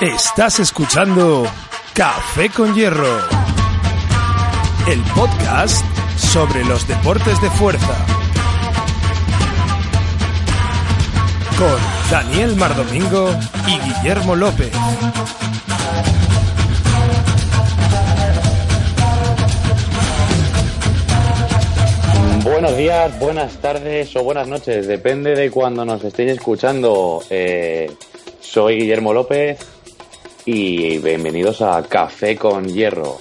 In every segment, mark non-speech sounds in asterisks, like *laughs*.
Estás escuchando Café con Hierro, el podcast sobre los deportes de fuerza. Con Daniel Mardomingo y Guillermo López. Buenos días, buenas tardes o buenas noches, depende de cuando nos estéis escuchando. Eh, soy Guillermo López y bienvenidos a Café con Hierro.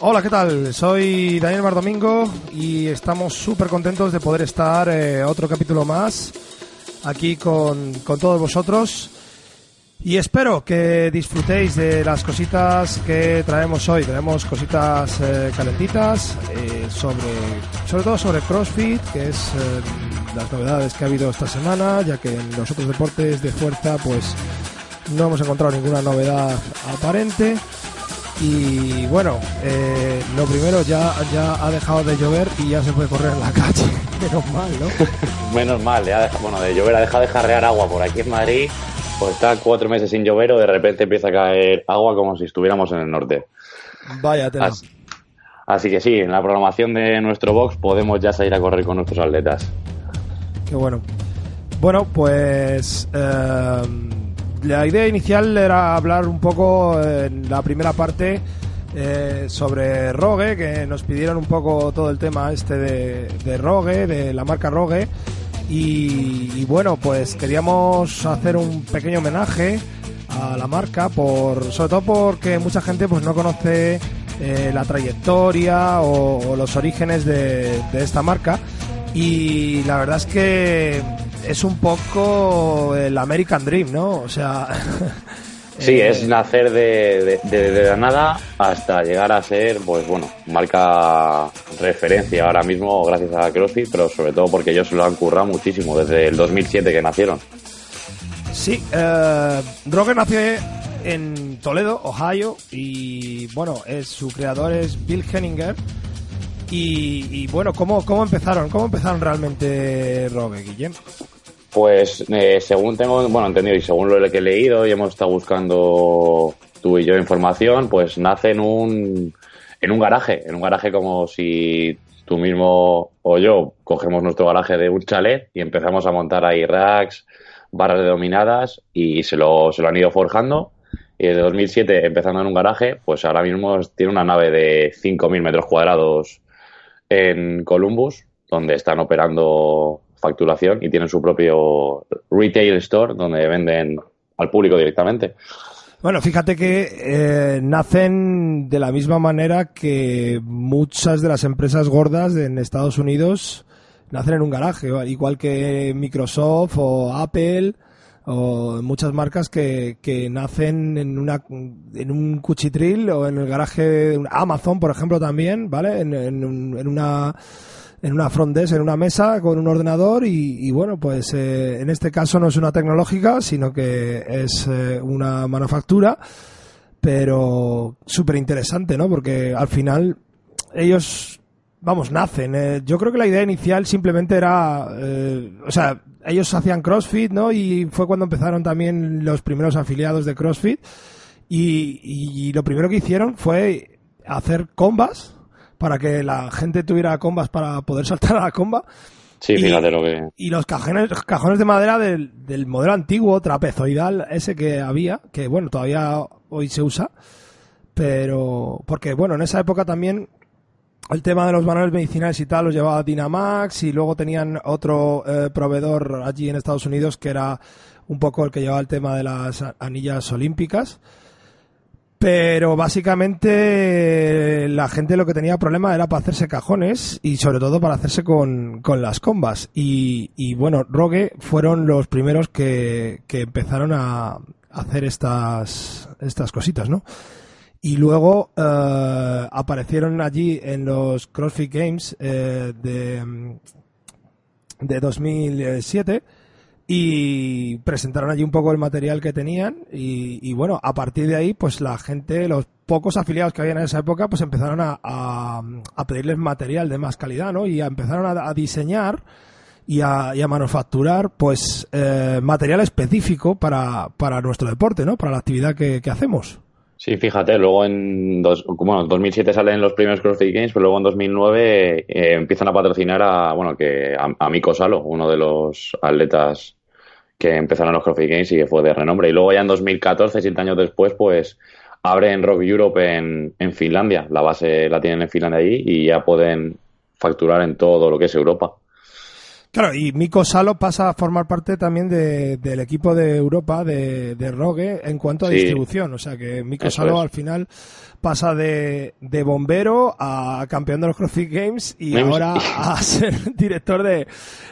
Hola, ¿qué tal? Soy Daniel Mardomingo y estamos súper contentos de poder estar eh, otro capítulo más aquí con, con todos vosotros. Y espero que disfrutéis de las cositas que traemos hoy. Tenemos cositas eh, calentitas, eh, sobre, sobre todo sobre CrossFit, que es eh, las novedades que ha habido esta semana, ya que en los otros deportes de fuerza pues no hemos encontrado ninguna novedad aparente. Y bueno, eh, lo primero, ya, ya ha dejado de llover y ya se puede correr en la *laughs* calle. Menos mal, ¿no? *laughs* Menos mal, ya deja- bueno, de llover ha dejado de jarrear agua por aquí en Madrid, pues está cuatro meses sin llover o de repente empieza a caer agua como si estuviéramos en el norte. Vaya tela. Así, así que sí, en la programación de nuestro box podemos ya salir a correr con nuestros atletas. Qué bueno. Bueno, pues eh, la idea inicial era hablar un poco en la primera parte eh, sobre Rogue, que nos pidieron un poco todo el tema este de, Rogue, de la marca Rogue. Y, y bueno, pues queríamos hacer un pequeño homenaje a la marca, por, sobre todo porque mucha gente pues no conoce eh, la trayectoria o, o los orígenes de, de esta marca. Y la verdad es que es un poco el American Dream, ¿no? O sea... *laughs* Sí, eh, es nacer de, de, de- de la nada hasta llegar a ser, pues bueno, marca referencia ahora mismo gracias a CrossFit, pero sobre todo porque ellos lo han currado muchísimo desde el 2007 que nacieron. Sí, eh, Rogue nació en Toledo, Ohio, y bueno, es, su creador es Bill Henninger. Y, y, bueno, ¿cómo, ¿cómo empezaron? ¿Cómo empezaron realmente Rogue, Guillem? Pues eh, según tengo, bueno, entendido y según lo que he leído y hemos estado buscando tú y yo información, pues nace en un, en un garaje, en un garaje como si tú mismo o yo cogemos nuestro garaje de un chalet y empezamos a montar ahí racks, barras de dominadas y se lo, se lo han ido forjando. Y desde 2007, empezando en un garaje, pues ahora mismo tiene una nave de 5.000 metros cuadrados en Columbus, donde están operando facturación y tienen su propio retail store donde venden al público directamente. Bueno, fíjate que eh, nacen de la misma manera que muchas de las empresas gordas en Estados Unidos nacen en un garaje, igual que Microsoft o Apple o muchas marcas que, que nacen en una en un cuchitril o en el garaje de Amazon, por ejemplo, también, ¿vale? En, en una en una front desk, en una mesa con un ordenador y, y bueno, pues eh, en este caso no es una tecnológica, sino que es eh, una manufactura, pero súper interesante, ¿no? Porque al final ellos, vamos, nacen. eh, yo creo que la idea inicial simplemente era, eh, o sea, ellos hacían CrossFit, ¿no? Y fue cuando empezaron también los primeros afiliados de CrossFit. Y, y lo primero que hicieron fue hacer combas para que la gente tuviera combas para poder saltar a la comba. Sí, Y- fíjate lo que... Y los cajones, cajones de madera del, del modelo antiguo, trapezoidal, ese que había, que bueno, todavía hoy se usa, pero porque bueno, en esa época también el tema de los manuales medicinales y tal los llevaba Dynamax y luego tenían otro eh, proveedor allí en Estados Unidos que era un poco el que llevaba el tema de las anillas olímpicas. Pero básicamente la gente lo que tenía problema era para hacerse cajones y sobre todo para hacerse con, con las combas. Y, y bueno, Rogue fueron los primeros que, que empezaron a hacer estas, estas cositas, ¿no? Y luego eh, aparecieron allí en los CrossFit Games eh, de, de 2007 y presentaron allí un poco el material que tenían y, y bueno, a partir de ahí pues la gente, los pocos afiliados que había en esa época pues empezaron a, a- pedirles material de más calidad, ¿no? Y a- empezaron a, diseñar y a, manufacturar pues eh, material específico para, para nuestro deporte, ¿no? Para la actividad que, hacemos. Sí, fíjate, luego en dos, bueno, 2007 salen los primeros CrossFit Games, pero luego en 2009 eh, empiezan a patrocinar a, bueno, que a, a Miko Salo, uno de los atletas que empezaron los CrossFit Games y que fue de renombre. Y luego ya en 2014, siete años después, pues abren Rock Europe en, Finlandia. La base la tienen en Finlandia allí y ya pueden facturar en todo lo que es Europa. Claro, y Miko Salo pasa a formar parte también del equipo de Europa de, de Rogue en cuanto a distribución. O sea que Miko Salo al final pasa de, de, bombero a campeón de los CrossFit Games y ahora a *laughs* ser director de,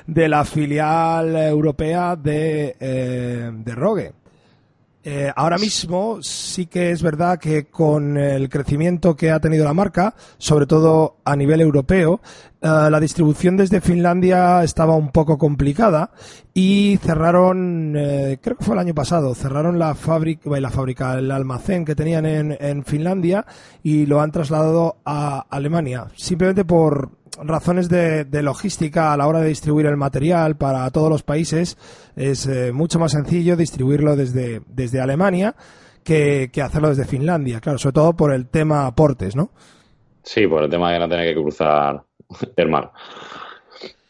de la filial europea de, eh, de Rogue. Eh, ahora mismo sí que es verdad que con el crecimiento que ha tenido la marca, sobre todo a nivel europeo, eh, la distribución desde Finlandia estaba un poco complicada y cerraron, eh, creo que fue el año pasado, cerraron la fábrica, la fábrica, el almacén que tenían en, en Finlandia y lo han trasladado a Alemania, simplemente por razones de, logística a la hora de distribuir el material para todos los países es eh, mucho más sencillo distribuirlo desde, desde Alemania que, hacerlo desde Finlandia, claro, sobre todo por el tema aportes, ¿no? Sí, por el tema de no tener que cruzar el mar.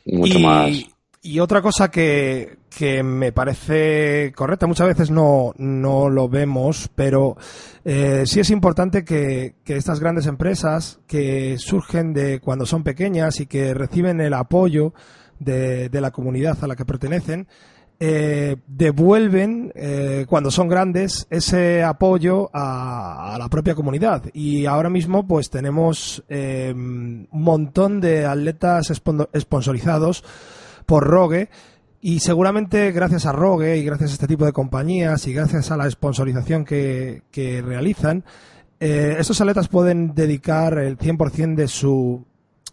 Mucho más y otra cosa que, que, me parece correcta, muchas veces no, no lo vemos, pero eh, sí es importante que, que, estas grandes empresas que surgen de cuando son pequeñas y que reciben el apoyo de, de la comunidad a la que pertenecen, eh, devuelven eh, cuando son grandes ese apoyo a, a, la propia comunidad. Y ahora mismo pues tenemos eh, un montón de atletas sponsorizados por Rogue. Y seguramente gracias a Rogue y gracias a este tipo de compañías y gracias a la sponsorización que, realizan, eh, estos atletas pueden dedicar el 100% de su,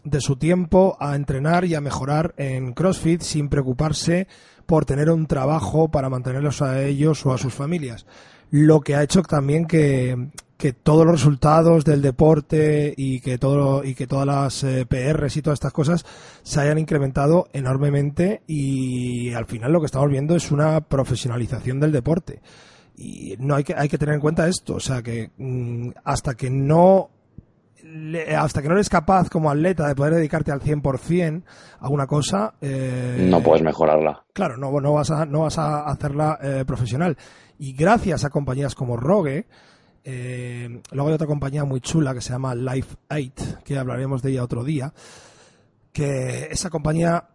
de su tiempo a entrenar y a mejorar en CrossFit sin preocuparse por tener un trabajo para mantenerlos a ellos o a sus familias. Lo que ha hecho también que, que todos los resultados del deporte y que todo y que todas las eh, PRs y todas estas cosas se hayan incrementado enormemente y al final lo que estamos viendo es una profesionalización del deporte. Y no hay que hay que tener en cuenta esto o sea que mm, hasta que no hasta que no eres capaz como atleta de poder dedicarte al 100% a una cosa eh, no puedes mejorarla. claro no no vas a no vas a hacerla eh, profesional. Y gracias a compañías como Rogue eh, luego hay otra compañía muy chula que se llama Life 8, que hablaremos de ella otro día, que esa compañía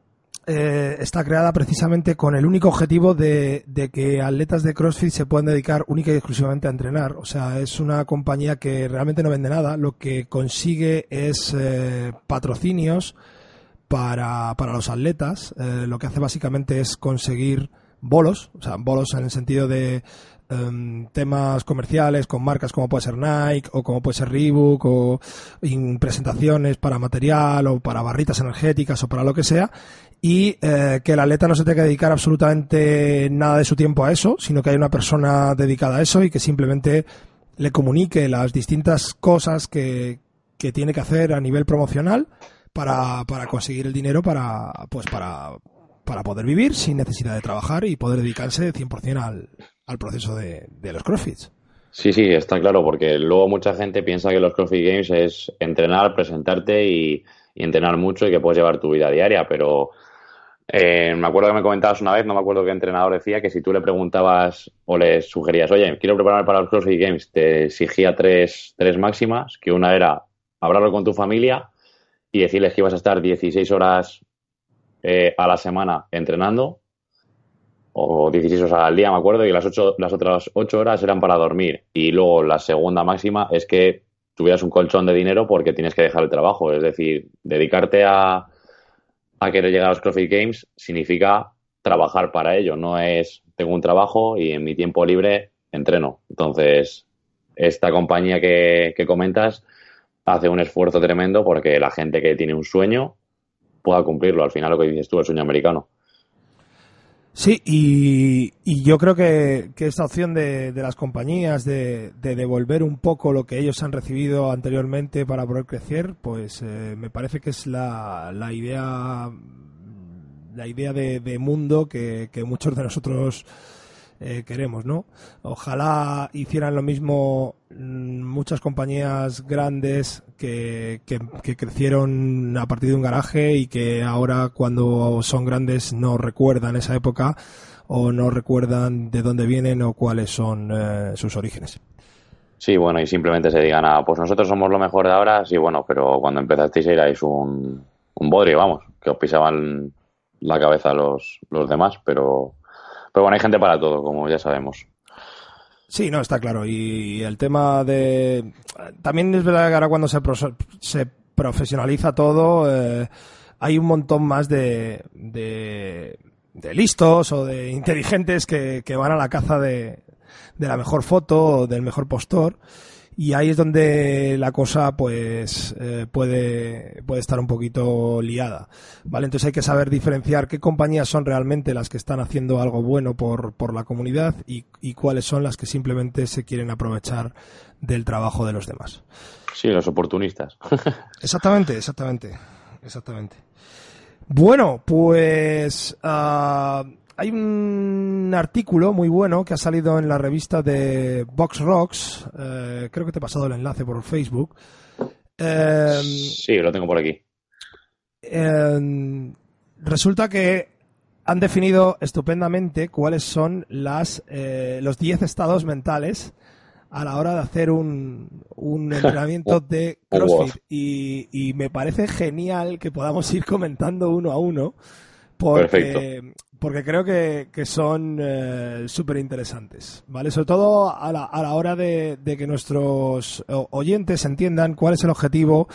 eh, está creada precisamente con el único objetivo de, que atletas de CrossFit se puedan dedicar única y exclusivamente a entrenar. O sea, es una compañía que realmente no vende nada, lo que consigue es eh, patrocinios para, para los atletas. lo que hace básicamente es conseguir bolos, o sea, bolos en el sentido de Em, temas comerciales con marcas como puede ser Nike o como puede ser Reebok o presentaciones para material o para barritas energéticas o para lo que sea y eh, que el atleta no se tenga que dedicar absolutamente nada de su tiempo a eso, sino que hay una persona dedicada a eso y que simplemente le comunique las distintas cosas que, que tiene que hacer a nivel promocional para, para conseguir el dinero para, pues para, para poder vivir sin necesidad de trabajar y poder dedicarse 100% al, al proceso de, los CrossFits. Sí, sí, está claro, porque luego mucha gente piensa que los CrossFit Games es entrenar, presentarte y, entrenar mucho y que puedes llevar tu vida diaria, pero eh, me acuerdo que me comentabas una vez, no me acuerdo qué entrenador decía, que si tú le preguntabas o le sugerías, oye, quiero prepararme para los CrossFit Games, te exigía tres, tres máximas, que una era hablarlo con tu familia y decirles que ibas a estar 16 horas eh, a la semana entrenando, o 16 horas al día, me acuerdo, y las, ocho, las otras 8 horas eran para dormir. Y luego la segunda máxima es que tuvieras un colchón de dinero porque tienes que dejar el trabajo. Es decir, dedicarte a, a querer llegar a los CrossFit Games significa trabajar para ello. No es, tengo un trabajo y en mi tiempo libre entreno. Entonces, esta compañía que, que comentas hace un esfuerzo tremendo porque la gente que tiene un sueño pueda cumplirlo. Al final lo que dices tú, el sueño americano. Sí, y, yo creo que, esta opción de, las compañías de, devolver un poco lo que ellos han recibido anteriormente para poder crecer, pues eh, me parece que es la, idea la idea de, mundo que, que muchos de nosotros eh, queremos, ¿no? Ojalá hicieran lo mismo mm, muchas compañías grandes que, que, crecieron a partir de un garaje y que ahora cuando son grandes no recuerdan esa época o no recuerdan de dónde vienen o cuáles son eh, sus orígenes. Sí, bueno, y simplemente se digan, ah, pues nosotros somos lo mejor de ahora, sí, bueno, pero cuando empezasteis erais un, un bodrio, vamos, que os pisaban la cabeza los, los demás, pero, pero bueno, hay gente para todo, como ya sabemos. Sí, no, está claro. Y el tema de... También es verdad que ahora cuando se, se profesionaliza todo, eh, hay un montón más de, de, listos o de inteligentes que, van a la caza de la mejor foto o del mejor postor. Y ahí es donde la cosa pues eh, puede, puede estar un poquito liada. ¿Vale? Entonces hay que saber diferenciar qué compañías son realmente las que están haciendo algo bueno por, por la comunidad y, y cuáles son las que simplemente se quieren aprovechar del trabajo de los demás. Sí, los oportunistas. *laughs* Exactamente, exactamente. Exactamente. Bueno, pues ah, hay un artículo muy bueno que ha salido en la revista de Box Rocks. eh, creo que te he pasado el enlace por Facebook. Eh, Sí, lo tengo por aquí. eh, resulta que han definido estupendamente cuáles son las, eh, los 10 estados mentales a la hora de hacer un, un *laughs* entrenamiento de CrossFit. Y, y me parece genial que podamos ir comentando uno a uno. Porque, Perfecto. Porque creo que, que son súper interesantes, ¿vale? Sobre todo a la, a la hora de, de que nuestros oyentes entiendan cuál es el objetivo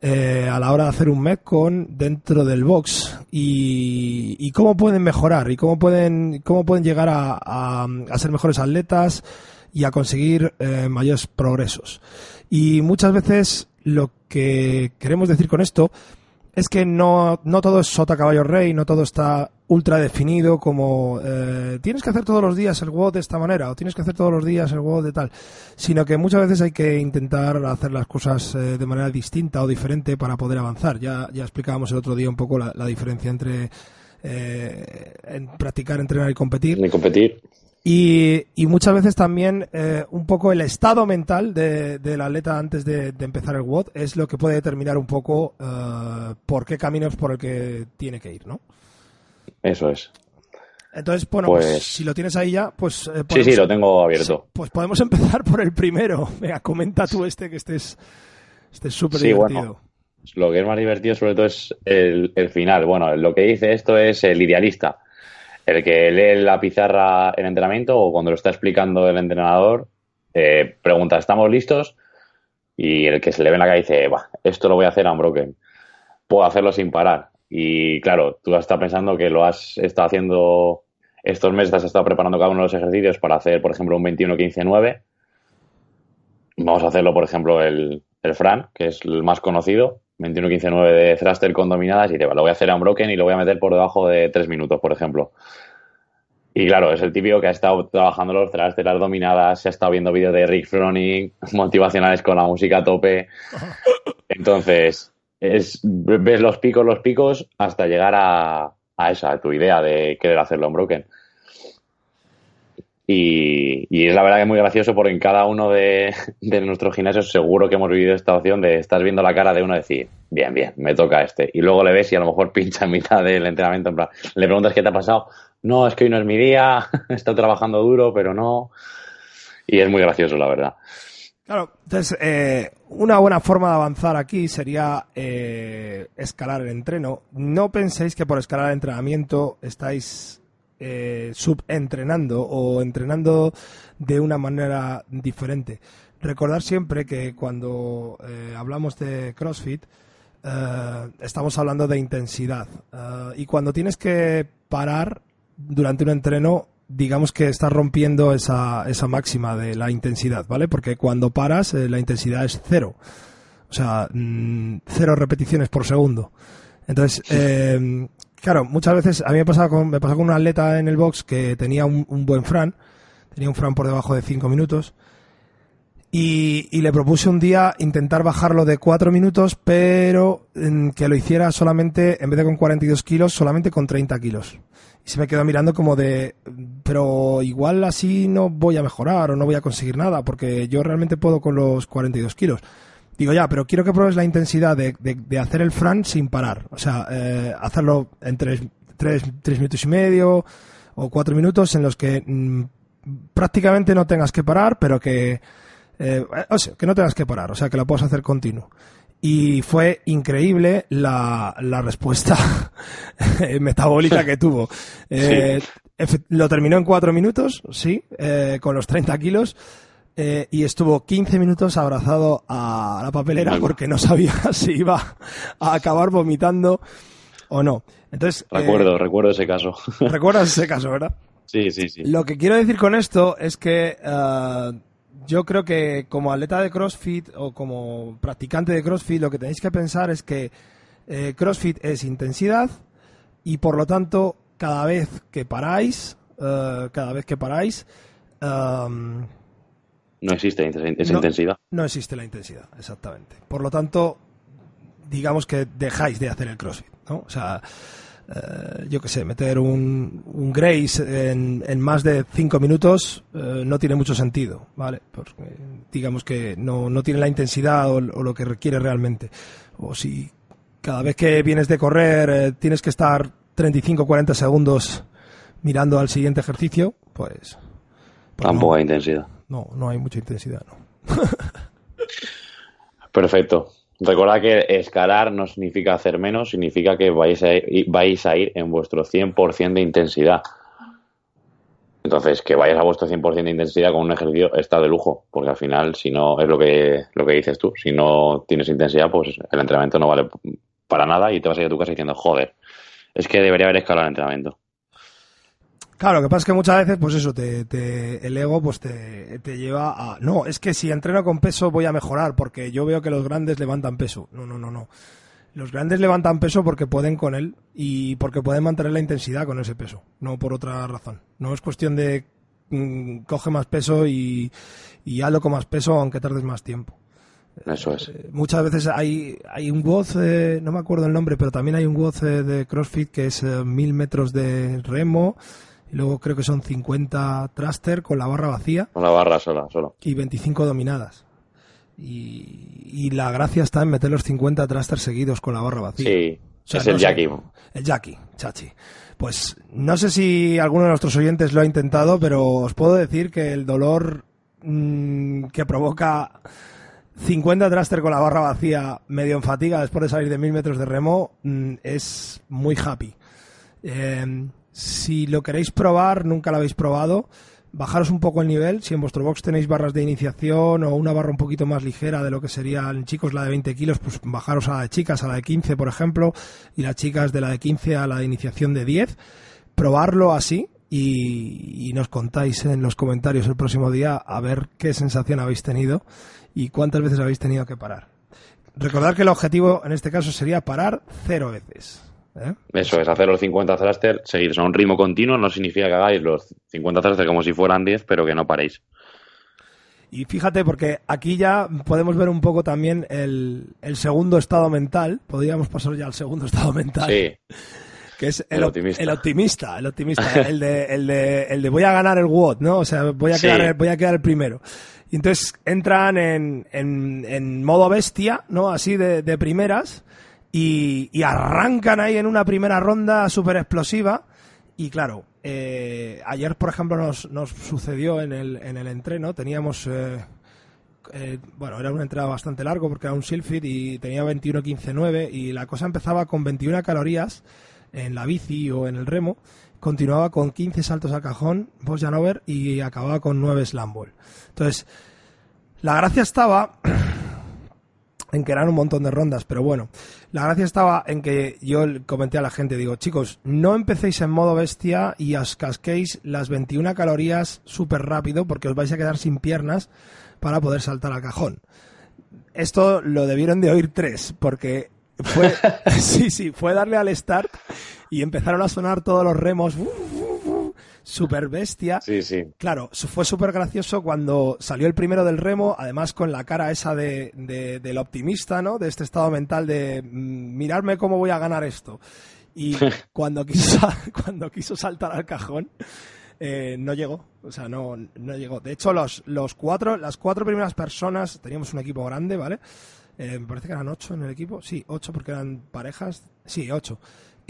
eh, a la hora de hacer un Metcon dentro del box y, y cómo pueden mejorar y cómo pueden, cómo pueden llegar a, a- a ser mejores atletas y a conseguir eh, mayores progresos. Y muchas veces lo que queremos decir con esto es que no, no todo es sota caballo rey, no todo está ultra definido como eh, tienes que hacer todos los días el WOD de esta manera o tienes que hacer todos los días el WOD de tal, sino que muchas veces hay que intentar hacer las cosas eh, de manera distinta o diferente para poder avanzar. Ya, ya explicábamos el otro día un poco la, diferencia entre eh, practicar, entrenar y competir. Ni competir. Y, y muchas veces también eh, un poco el estado mental de- del atleta antes de, de empezar el WOD es lo que puede determinar un poco eh, por qué camino es por el que tiene que ir, ¿no? Eso es. Entonces, bueno, pues, Pues- si lo tienes ahí ya, pues... eh, Sí, podemos- sí, lo tengo abierto. Pues podemos *laughs* empezar por el primero. Venga, comenta tú este que estés estés súper Sí, divertido. bueno. Lo que es más divertido sobre todo es el, el final. Bueno, lo que dice esto es el idealista. El que lee la pizarra en entrenamiento o cuando lo está explicando el entrenador, pregunta, ¿estamos listos? Y el que se le ve en la cara dice, va, esto lo voy a hacer unbroken. Puedo hacerlo sin parar. Y claro, tú estás pensando que lo has estado haciendo estos meses, has estado preparando cada uno de los ejercicios para hacer, por ejemplo, un 21-15-9. Vamos a hacerlo, por ejemplo, el, el Fran, que es el más conocido, 21-15-9 de thruster con dominadas, y te va, lo voy a hacer unbroken y lo voy a meter por debajo de 3 minutos, por ejemplo. Y claro, es el típico que ha estado trabajando los thrusters, las dominadas, se ha estado viendo vídeos de Rick Froning, *laughs* motivacionales con la música a tope. Entonces, es, ves los picos, los picos, hasta llegar a, a esa, a tu idea de querer hacerlo unbroken. Y, y es la verdad que es muy gracioso porque en cada uno de, *laughs* de nuestros gimnasios seguro que hemos vivido esta opción de estar viendo la cara de uno y decir, bien, bien, me toca este. Y luego le ves y a lo mejor *laughs* pincha en mitad del entrenamiento. En plan, le preguntas qué te ha pasado. No, es que hoy no es mi día, *laughs* he estado trabajando duro, pero no. Y es muy gracioso, la verdad. Claro, entonces eh, una buena forma de avanzar aquí sería eh, escalar el entreno. No penséis que por escalar el entrenamiento estáis eh, subentrenando o entrenando de una manera diferente. Recordar siempre que cuando eh, hablamos de CrossFit eh, estamos hablando de intensidad y cuando tienes que parar durante un entreno digamos que estás rompiendo esa, esa máxima de la intensidad, ¿vale? Porque cuando paras la intensidad es cero. O sea, mm, cero repeticiones por segundo. Entonces, eh, claro, muchas veces a mí me pasaba con, me pasó con un atleta en el box que tenía un, buen fran, tenía un fran por debajo de 5 minutos Y, y le propuse un día intentar bajarlo de 4 minutos, pero mm, que lo hiciera solamente, en vez de con 42 kilos, solamente con 30 kilos. Y se me quedó mirando como de, pero igual así no voy a mejorar o no voy a conseguir nada, porque yo realmente puedo con los 42 kilos. Digo, ya, pero quiero que pruebes la intensidad de, de- de hacer el Fran sin parar. O sea, eh, hacerlo en 3 tres, tres minutos y medio o 4 minutos en los que mm, prácticamente no tengas que parar, pero que, eh, o sea, que no tengas que parar, o sea, que lo puedas hacer continuo. Y fue increíble la, la respuesta *laughs* metabólica que tuvo. *laughs* Eh, Lo terminó en 4 minutos, sí, eh, con los 30 kilos. Eh, y estuvo 15 minutos abrazado a la papelera porque no sabía *laughs* si iba a acabar vomitando o no. Entonces, eh, Recuerdo, recuerdo ese caso. *laughs* recuerdas ese caso, ¿verdad? sí, sí, sí. Lo que quiero decir con esto es que eh, yo creo que como atleta de CrossFit o como practicante de CrossFit, lo que tenéis que pensar es que eh, CrossFit es intensidad y por lo tanto cada vez que paráis, cada vez que paráis, um, No existe esa No. intensidad. no existe la intensidad, exactamente. Por lo tanto, digamos que dejáis de hacer el CrossFit, ¿no? O sea, eh, yo qué sé, meter un, un Grace en, en más de cinco minutos eh, no tiene mucho sentido, ¿vale? Porque digamos que no, no tiene la intensidad o, o lo que requiere realmente. O si cada vez que vienes de correr eh, tienes que estar 35 40 segundos mirando al siguiente ejercicio, pues... pues Tampoco no, hay intensidad. No, no hay mucha intensidad, ¿no? *laughs* Perfecto. Recordad que escalar no significa hacer menos, significa que vais a ir, vais a ir en vuestro 100% de intensidad. Entonces, que vayas a vuestro 100% de intensidad con un ejercicio está de lujo, porque al final, si no, es lo que, lo que dices tú, si no tienes intensidad, pues el entrenamiento no vale para nada y te vas a ir a tu casa diciendo, joder, es que debería haber escalado el entrenamiento. Claro, lo que pasa es que muchas veces, pues eso, te, te- el ego pues te, te lleva a... No, es que si entreno con peso voy a mejorar, porque yo veo que los grandes levantan peso. No, no, no, no. Los grandes levantan peso porque pueden con él y porque pueden mantener la intensidad con ese peso, no por otra razón. No es cuestión de mm, coge más peso y, y hazlo con más peso aunque tardes más tiempo. Eso es. Eh, Muchas veces hay, hay un WOD, eh, no me acuerdo el nombre, pero también hay un WOD eh, de CrossFit que es eh, mil metros de remo y luego creo que son 50 thruster con la barra vacía Con la barra sola, solo. y 25 dominadas. Y, y la gracia está en meter los 50 thruster seguidos con la barra vacía. Sí, O sea, es no el. Jackie. El Jackie, Chachi. Pues no sé si alguno de nuestros oyentes lo ha intentado, pero os puedo decir que el dolor mm, que provoca 50 thruster con la barra vacía, medio en fatiga después de salir de mil metros de remo, mm, es muy happy. Eh, si lo queréis probar, nunca lo habéis probado, bajaros un poco el nivel. Si en vuestro box tenéis barras de iniciación o una barra un poquito más ligera de lo que serían chicos la de 20 kilos, pues bajaros a la de chicas, a la de 15, por ejemplo, y las chicas de la de 15 a la de iniciación de 10. Probarlo así y, y nos contáis en los comentarios el próximo día a ver qué sensación habéis tenido y cuántas veces habéis tenido que parar. Recordad que el objetivo en este caso sería parar cero veces. ¿Eh? Eso es, hacer los 50 thruster, seguir a un ritmo continuo, no significa que hagáis los 50 thruster como si fueran 10, pero que no paréis. Y fíjate, porque aquí ya podemos ver un poco también el, el segundo estado mental. Podríamos pasar ya al segundo estado mental. Sí, Que es el, El op- optimista. el optimista, el optimista, el de, el de, el de voy a ganar el WOD, ¿no? O sea, voy a Sí. quedar, voy a quedar el primero. Y entonces entran en, en, en modo bestia, ¿no? Así de, de primeras y, y arrancan ahí en una primera ronda súper explosiva. Y claro, eh, ayer, por ejemplo, nos, nos sucedió en el, en el entreno, teníamos, eh, eh, bueno, era un entrenado bastante largo porque era un Silfit y tenía 21-15-9 y la cosa empezaba con 21 calorías en la bici o en el remo, continuaba con 15 saltos al cajón, post and over y acababa con 9 slam ball. Entonces, la gracia estaba *clears throat* en que eran un montón de rondas, pero bueno, la gracia estaba en que yo comenté a la gente, digo, chicos, no empecéis en modo bestia y os casquéis las 21 calorías súper rápido porque os vais a quedar sin piernas para poder saltar al cajón. Esto lo debieron de oír tres, porque fue, *laughs* *laughs* sí, sí, fue darle al start y empezaron a sonar todos los remos super bestia. Sí, sí. Claro, fue súper gracioso cuando salió el primero del remo, además con la cara esa de, del optimista, ¿no? De este estado mental de mm, mirarme cómo voy a ganar esto. Y *laughs* cuando quiso, *laughs* cuando quiso saltar al cajón, eh, no llegó. O sea, no, no llegó. De hecho, los, los cuatro, las cuatro primeras personas, teníamos un equipo grande, ¿vale? Eh, me parece que eran ocho en el equipo. Sí, ocho porque eran parejas. Sí, ocho.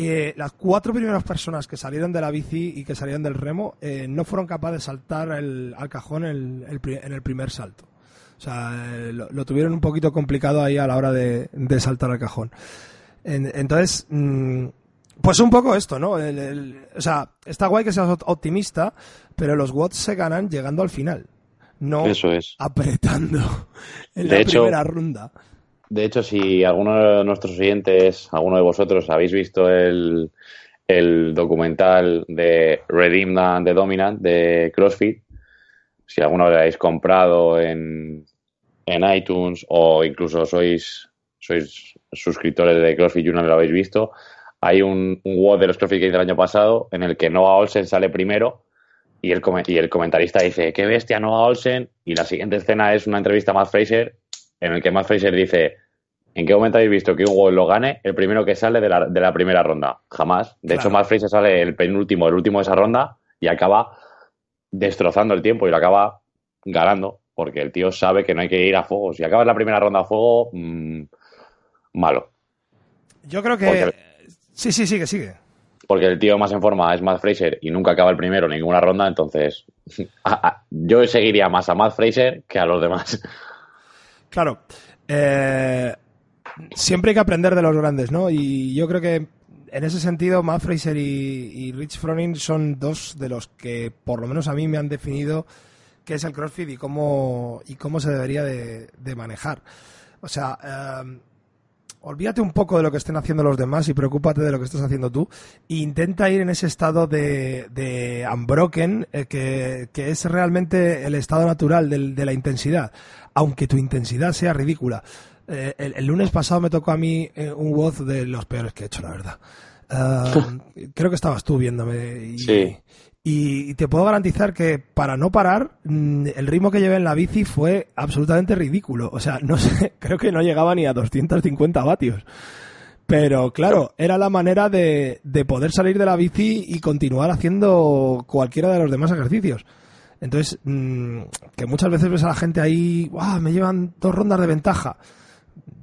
Eh, las cuatro primeras personas que salieron de la bici y que salieron del remo eh, no fueron capaces de saltar el, al cajón en el primer salto. O sea, lo, tuvieron un poquito complicado ahí a la hora de, saltar al cajón. entonces, mm, pues un poco esto, ¿no? o sea, está guay que seas optimista, pero los watts se ganan llegando al final, no Eso es. apretando en la primera ronda. De hecho, si alguno de nuestros oyentes, alguno de vosotros, habéis visto el, documental de Redeem the Dominant de CrossFit, si alguno lo habéis comprado en, en iTunes o incluso sois, sois suscriptores de CrossFit Junior lo habéis visto, hay un, un WOD de los CrossFit Games del año pasado en el que Noah Olsen sale primero y el, y el comentarista dice, qué bestia Noah Olsen, y la siguiente escena es una entrevista a Matt Fraser en el que Matt Fraser dice, ¿en qué momento habéis visto que un WOD lo gane el primero que sale de la, de la primera ronda? Jamás. De hecho, Matt Fraser sale el penúltimo, el último de esa ronda y acaba destrozando el tiempo y lo acaba ganando porque el tío sabe que no hay que ir a fuego. Si acabas la primera ronda a fuego, mmm, malo. Yo creo que... Sí, sí, sigue, sigue. Porque el tío más en forma es Matt Fraser y nunca acaba el primero en ninguna ronda, entonces *laughs* yo seguiría más a Matt Fraser que a los demás. Claro. Eh, siempre hay que aprender de los grandes, ¿no? Y yo creo que en ese sentido, Matt Fraser y, Rich Froning son dos de los que, por lo menos a mí, me han definido qué es el CrossFit y cómo, y cómo se debería de, manejar. O sea, eh, olvídate un poco de lo que estén haciendo los demás y preocúpate de lo que estás haciendo tú. E intenta ir en ese estado de, de unbroken, eh, que, es realmente el estado natural de la intensidad, aunque tu intensidad sea ridícula. Eh, el, lunes pasado me tocó a mí eh, un voz de los peores que he hecho, la verdad. *laughs* creo que estabas tú viéndome. Y, sí. Y te puedo garantizar que para no parar, mm, el ritmo que llevé en la bici fue absolutamente ridículo. O sea, no sé, *laughs* creo que no llegaba ni a 250 vatios. Pero claro, era la manera de, de poder salir de la bici y continuar haciendo cualquiera de los demás ejercicios. Entonces, mm, que muchas veces ves a la gente ahí, me llevan dos rondas de ventaja.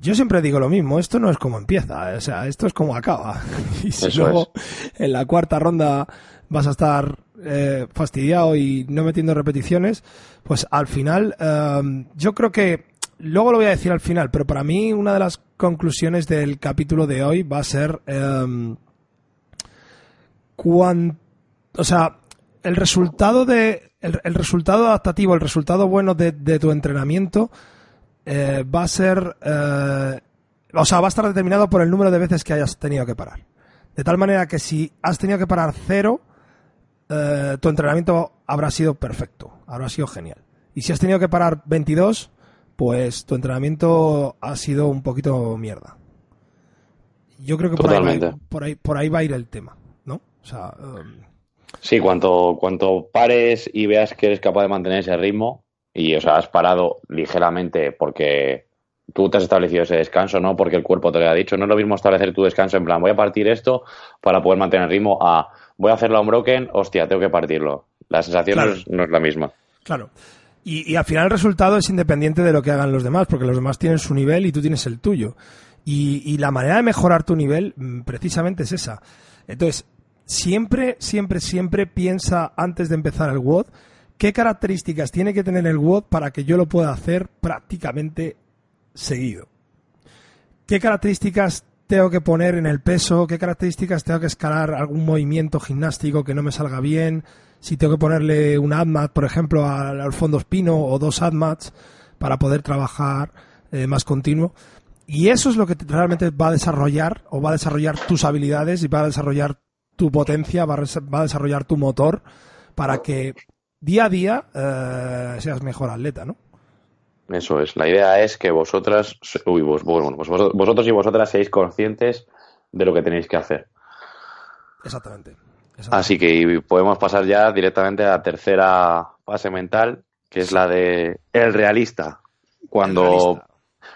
Yo siempre digo lo mismo, esto no es como empieza, o sea, esto es como acaba. *laughs* Y si luego en la cuarta ronda vas a estar eh, fastidiado y no metiendo repeticiones, pues al final em, yo creo que, luego lo voy a decir al final, pero para mí una de las conclusiones del capítulo de hoy va a ser eh, o sea, el resultado de el, resultado adaptativo, el resultado bueno de, tu entrenamiento eh, va a ser eh, o sea, va a estar determinado por el número de veces que hayas tenido que parar. De tal manera que si has tenido que parar cero, eh, tu entrenamiento habrá sido perfecto, habrá sido genial. Y si has tenido que parar 22, pues tu entrenamiento ha sido un poquito mierda. Yo creo que por ahí, va, por ahí, por ahí va a ir el tema, ¿no? O sea, um, Sí, cuanto, cuanto pares y veas que eres capaz de mantener ese ritmo y, o sea, has parado ligeramente porque tú te has establecido ese descanso, no porque el cuerpo te lo ha dicho. No es lo mismo establecer tu descanso en plan, voy a partir esto para poder mantener el ritmo a voy a hacerlo a un broken, hostia, tengo que partirlo. La sensación no, es, la misma. Claro. Y, al final el resultado es independiente de lo que hagan los demás, porque los demás tienen su nivel y tú tienes el tuyo. Y, la manera de mejorar tu nivel mm, precisamente es esa. Entonces, siempre, siempre, siempre piensa antes de empezar el WOD qué características tiene que tener el WOD para que yo lo pueda hacer prácticamente seguido. ¿Qué características tengo que poner en el peso, qué características tengo que escalar algún movimiento gimnástico que no me salga bien, si tengo que ponerle un AdMat, por ejemplo, al, fondo espino o dos AdMats para poder trabajar eh, más continuo. Y eso es lo que realmente va a desarrollar o va a desarrollar tus habilidades y va a desarrollar tu potencia, va a, desarrollar tu motor para que día a día eh, seas mejor atleta, ¿no? Eso es. La idea es que vosotras, uy, vos, bueno, vosotros y vosotras seáis conscientes de lo que tenéis que hacer. Exactamente. Así que podemos pasar ya directamente a la tercera fase mental, que es la de el realista. Cuando,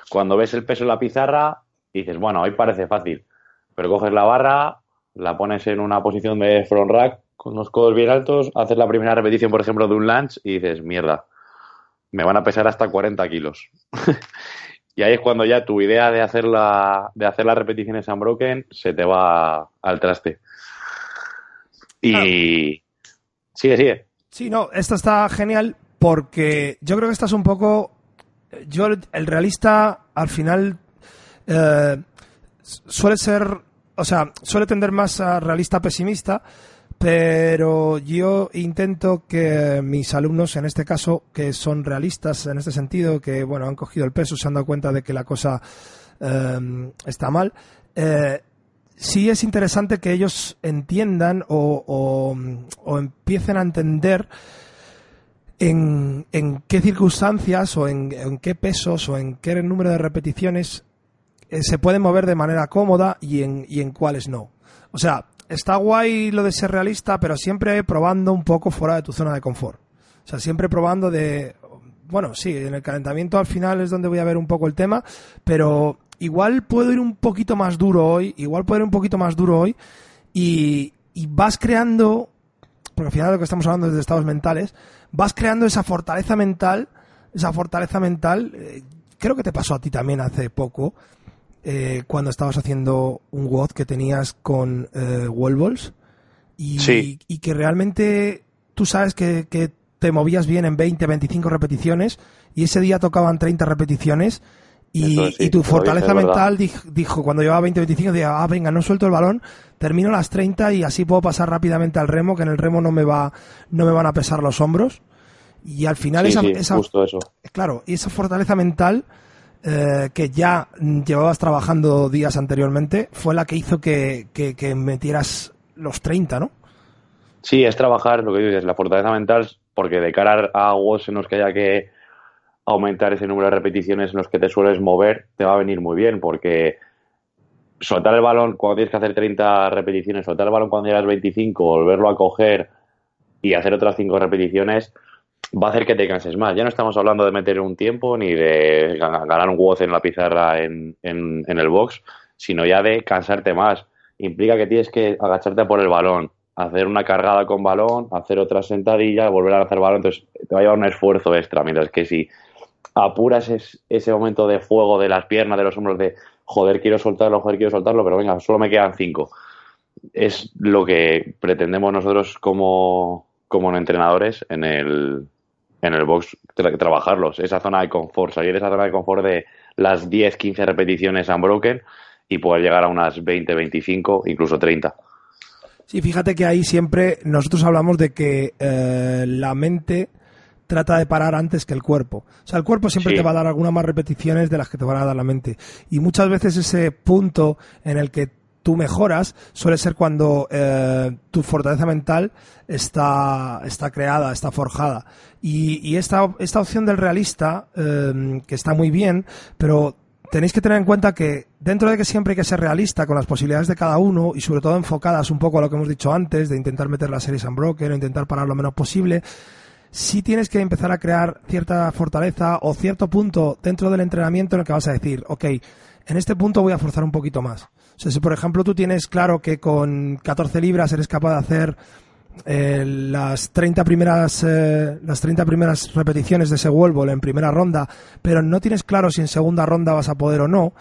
cuando ves el peso en la pizarra, dices, bueno, hoy parece fácil, pero coges la barra, la pones en una posición de front rack con los codos bien altos, haces la primera repetición, por ejemplo, de un lunge y dices, mierda, me van a pesar hasta 40 kilos. *laughs* y ahí es cuando ya tu idea de hacer, la, de hacer las repeticiones unbroken se te va al traste. Y sigue, sigue. Sí, no, esto está genial porque yo creo que estás un poco... Yo, el realista, al final, eh, suele ser... O sea, suele tender más a realista pesimista, pero yo intento que mis alumnos, en este caso, que son realistas en este sentido, que bueno, han cogido el peso, se han dado cuenta de que la cosa eh, está mal, eh, sí es interesante que ellos entiendan o, empiecen a entender en, qué circunstancias o en, qué pesos o en qué número de repeticiones eh, se pueden mover de manera cómoda y en, y en cuáles no. O sea, está guay lo de ser realista, pero siempre probando un poco fuera de tu zona de confort. O sea, siempre probando de... Bueno, sí, en el calentamiento al final es donde voy a ver un poco el tema, pero igual puedo ir un poquito más duro hoy, igual puedo ir un poquito más duro hoy y, vas creando, porque al final lo que estamos hablando es de estados mentales, vas creando esa fortaleza mental, esa fortaleza mental, eh, creo que te pasó a ti también hace poco, eh, cuando estabas haciendo un WOD que tenías con eh, Wallballs y, y, que realmente tú sabes que, que te movías bien en 20, 25 repeticiones y ese día tocaban 30 repeticiones y, tu fortaleza mental dijo, cuando llevaba 20-25, dije, ah, venga, no suelto el balón, termino las 30 y así puedo pasar rápidamente al remo, que en el remo no me va no me van a pesar los hombros. Y al final esa, justo eso. Claro, y esa fortaleza mental eh, que ya llevabas trabajando días anteriormente fue la que hizo que, que, metieras los 30, ¿no? Sí, es trabajar, lo que dices, la fortaleza mental, porque de cara a aguas en los que haya que aumentar ese número de repeticiones en los que te sueles mover, te va a venir muy bien, porque soltar el balón cuando tienes que hacer 30 repeticiones, soltar el balón cuando llegas 25, volverlo a coger y hacer otras 5 repeticiones, va a hacer que te canses más. Ya no estamos hablando de meter un tiempo ni de ganar un WOZ en la pizarra en el box, sino ya de cansarte más. Implica que tienes que agacharte por el balón, hacer una cargada con balón, hacer otra sentadilla, volver a hacer balón, entonces te va a llevar un esfuerzo extra, mientras que si apuras ese momento de fuego de las piernas, de los hombros, de joder, quiero soltarlo, joder, quiero soltarlo, pero venga, solo me quedan cinco. Es lo que pretendemos nosotros como, como entrenadores en el, en el box trabajarlos, esa zona de confort, salir de esa zona de confort de las 10, 15 repeticiones unbroken y poder llegar a unas 20, 25, incluso 30. Sí, fíjate que ahí siempre nosotros hablamos de que eh, la mente trata de parar antes que el cuerpo. O sea, el cuerpo siempre te va a dar algunas más repeticiones de las que te van a dar la mente. Y muchas veces ese punto en el que tú mejoras suele ser cuando eh, tu fortaleza mental está, está creada, está forjada. Y, esta, esta opción del realista, eh, que está muy bien, pero tenéis que tener en cuenta que dentro de que siempre hay que ser realista con las posibilidades de cada uno y sobre todo enfocadas un poco a lo que hemos dicho antes, de intentar meter las series en broker o intentar parar lo menos posible, si tienes que empezar a crear cierta fortaleza o cierto punto dentro del entrenamiento en el que vas a decir, ok, en este punto voy a forzar un poquito más. O sea, si por ejemplo tú tienes claro que con 14 libras eres capaz de hacer eh, las 30 primeras eh, las 30 primeras repeticiones de ese wall en primera ronda, pero no tienes claro si en segunda ronda vas a poder o no,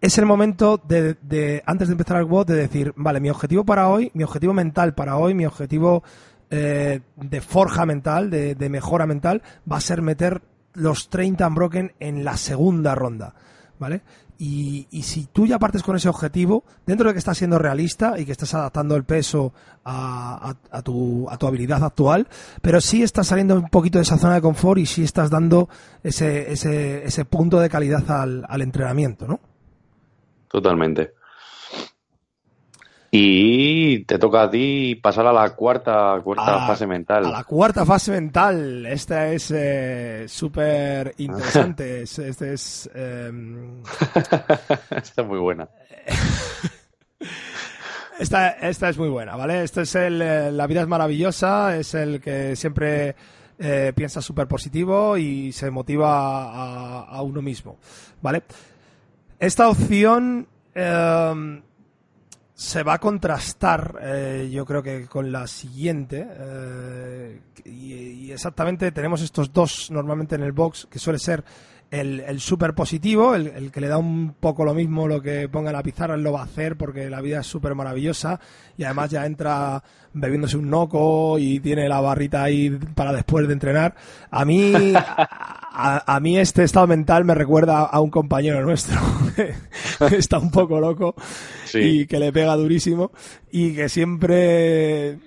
es el momento de, de antes de empezar el WOD de decir, vale, mi objetivo para hoy, mi objetivo mental para hoy, mi objetivo eh, de forja mental, de, mejora mental, va a ser meter los 30 unbroken en la segunda ronda, ¿vale? Y, si tú ya partes con ese objetivo, dentro de que estás siendo realista y que estás adaptando el peso a, tu, a tu habilidad actual, pero sí estás saliendo un poquito de esa zona de confort y sí estás dando ese, ese, ese punto de calidad al, al entrenamiento, ¿no? Totalmente. Y te toca a ti pasar a la cuarta, cuarta fase mental. A la cuarta fase mental. Esta es eh, súper *laughs* interesante. este es. Em, *laughs* Esta es muy buena. *laughs* esta, esta es muy buena, ¿vale? Este es el eh, La vida es maravillosa, es el que siempre eh, piensa súper positivo y se motiva a, a uno mismo, ¿vale? Esta opción eh, se va a contrastar, eh, yo creo que con la siguiente. eh, y, y exactamente tenemos estos dos normalmente en el box, que suele ser el, el súper positivo, el, el que le da un poco lo mismo lo que ponga en la pizarra, él lo va a hacer porque la vida es súper maravillosa y además ya entra bebiéndose un noco y tiene la barrita ahí para después de entrenar. A mí, a, a mí este estado mental me recuerda a un compañero nuestro *laughs* que está un poco loco Sí. y que le pega durísimo y que siempre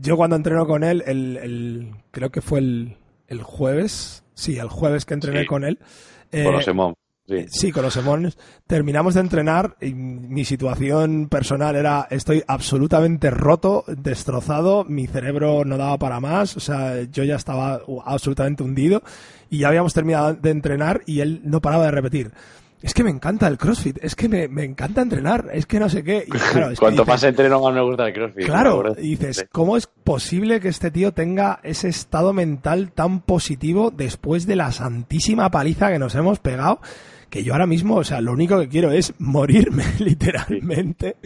yo cuando entreno con él el, el- creo que fue el, el jueves sí el jueves que entrené Sí. con él eh, Con los Emon, sí. Sí, con los Emones. Terminamos de entrenar y mi situación personal era estoy absolutamente roto, destrozado, mi cerebro no daba para más, o sea, yo ya estaba absolutamente hundido y ya habíamos terminado de entrenar y él no paraba de repetir. Es que me encanta el CrossFit, es que me, me encanta entrenar, es que no sé qué. Y *laughs* claro, es que Cuanto dices, más entreno, más me gusta el CrossFit. Claro, y dices, Sí. ¿cómo es posible que este tío tenga ese estado mental tan positivo después de la santísima paliza que nos hemos pegado? Que yo ahora mismo, o sea, lo único que quiero es morirme, *laughs* literalmente.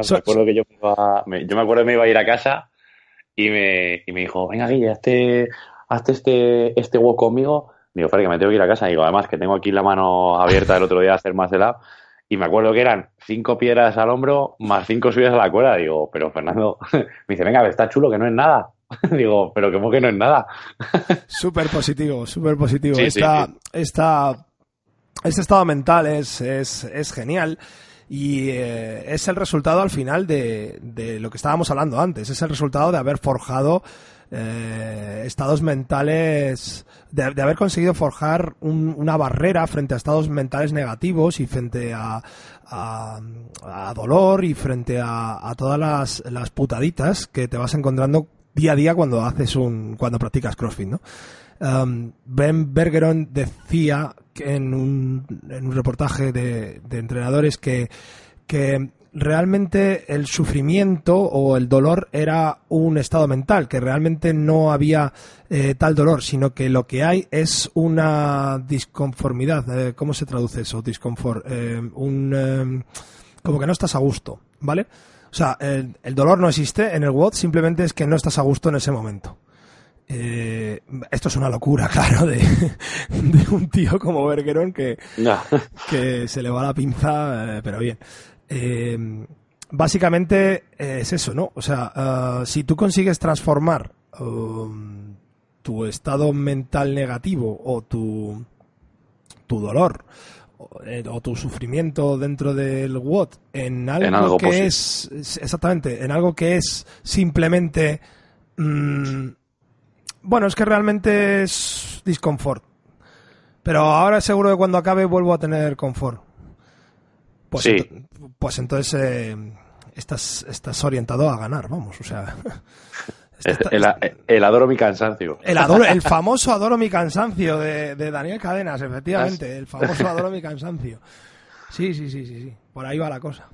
So- me acuerdo que yo, me iba, me- yo me acuerdo que me iba a ir a casa y me, y me dijo, venga Guille, hazte, hazte este, este walk conmigo. Digo, espera, que me tengo que ir a casa. Digo, además que tengo aquí la mano abierta el otro día a hacer más de lab. Y me acuerdo que eran cinco piedras al hombro más cinco subidas a la cuerda. Digo, pero Fernando, *laughs* me dice, venga, está chulo, que no es nada. *laughs* Digo, pero ¿cómo que no es nada? *laughs* Súper positivo, súper positivo. Sí, sí, esta, sí. esta- este estado mental es, es, es genial y eh, es el resultado al final de, de lo que estábamos hablando antes. Es el resultado de haber forjado eh, estados mentales, de, haber conseguido forjar un- una barrera frente a estados mentales negativos y frente a, a, a dolor y frente a, a todas las, las putaditas que te vas encontrando día a día cuando haces un, cuando practicas CrossFit, ¿no? Um, ben Bergeron decía en un, en un reportaje de, de entrenadores que, que realmente el sufrimiento o el dolor era un estado mental, que realmente no había eh, tal dolor, sino que lo que hay es una disconformidad. Eh, ¿Cómo se traduce eso? Disconfort. Eh, un, eh, como que no estás a gusto, ¿vale? O sea, el, el dolor no existe en el WOD, simplemente es que no estás a gusto en ese momento. Eh, esto es una locura, *laughs* claro, de, de un tío como Bergeron que, No. que se le va la pinza, eh, pero bien. Eh, básicamente eh, es eso, ¿no? O sea, ah, si tú consigues transformar um, tu estado mental negativo o tu, tu dolor o, eh, o tu sufrimiento dentro del WOD en algo, algo que es- exactamente, en algo que es simplemente mm, bueno, es que realmente es disconfort. Pero ahora seguro que cuando acabe vuelvo a tener confort. Pues, Sí. Pues entonces eh, estás, estás orientado a ganar, vamos. O sea, *laughs* está- El, el- el adoro mi cansancio. el, adoro- el *laughs* famoso adoro mi cansancio de, de Daniel Cadenas, efectivamente. El famoso adoro mi cansancio. Sí, sí, sí, sí, sí. Por ahí va la cosa.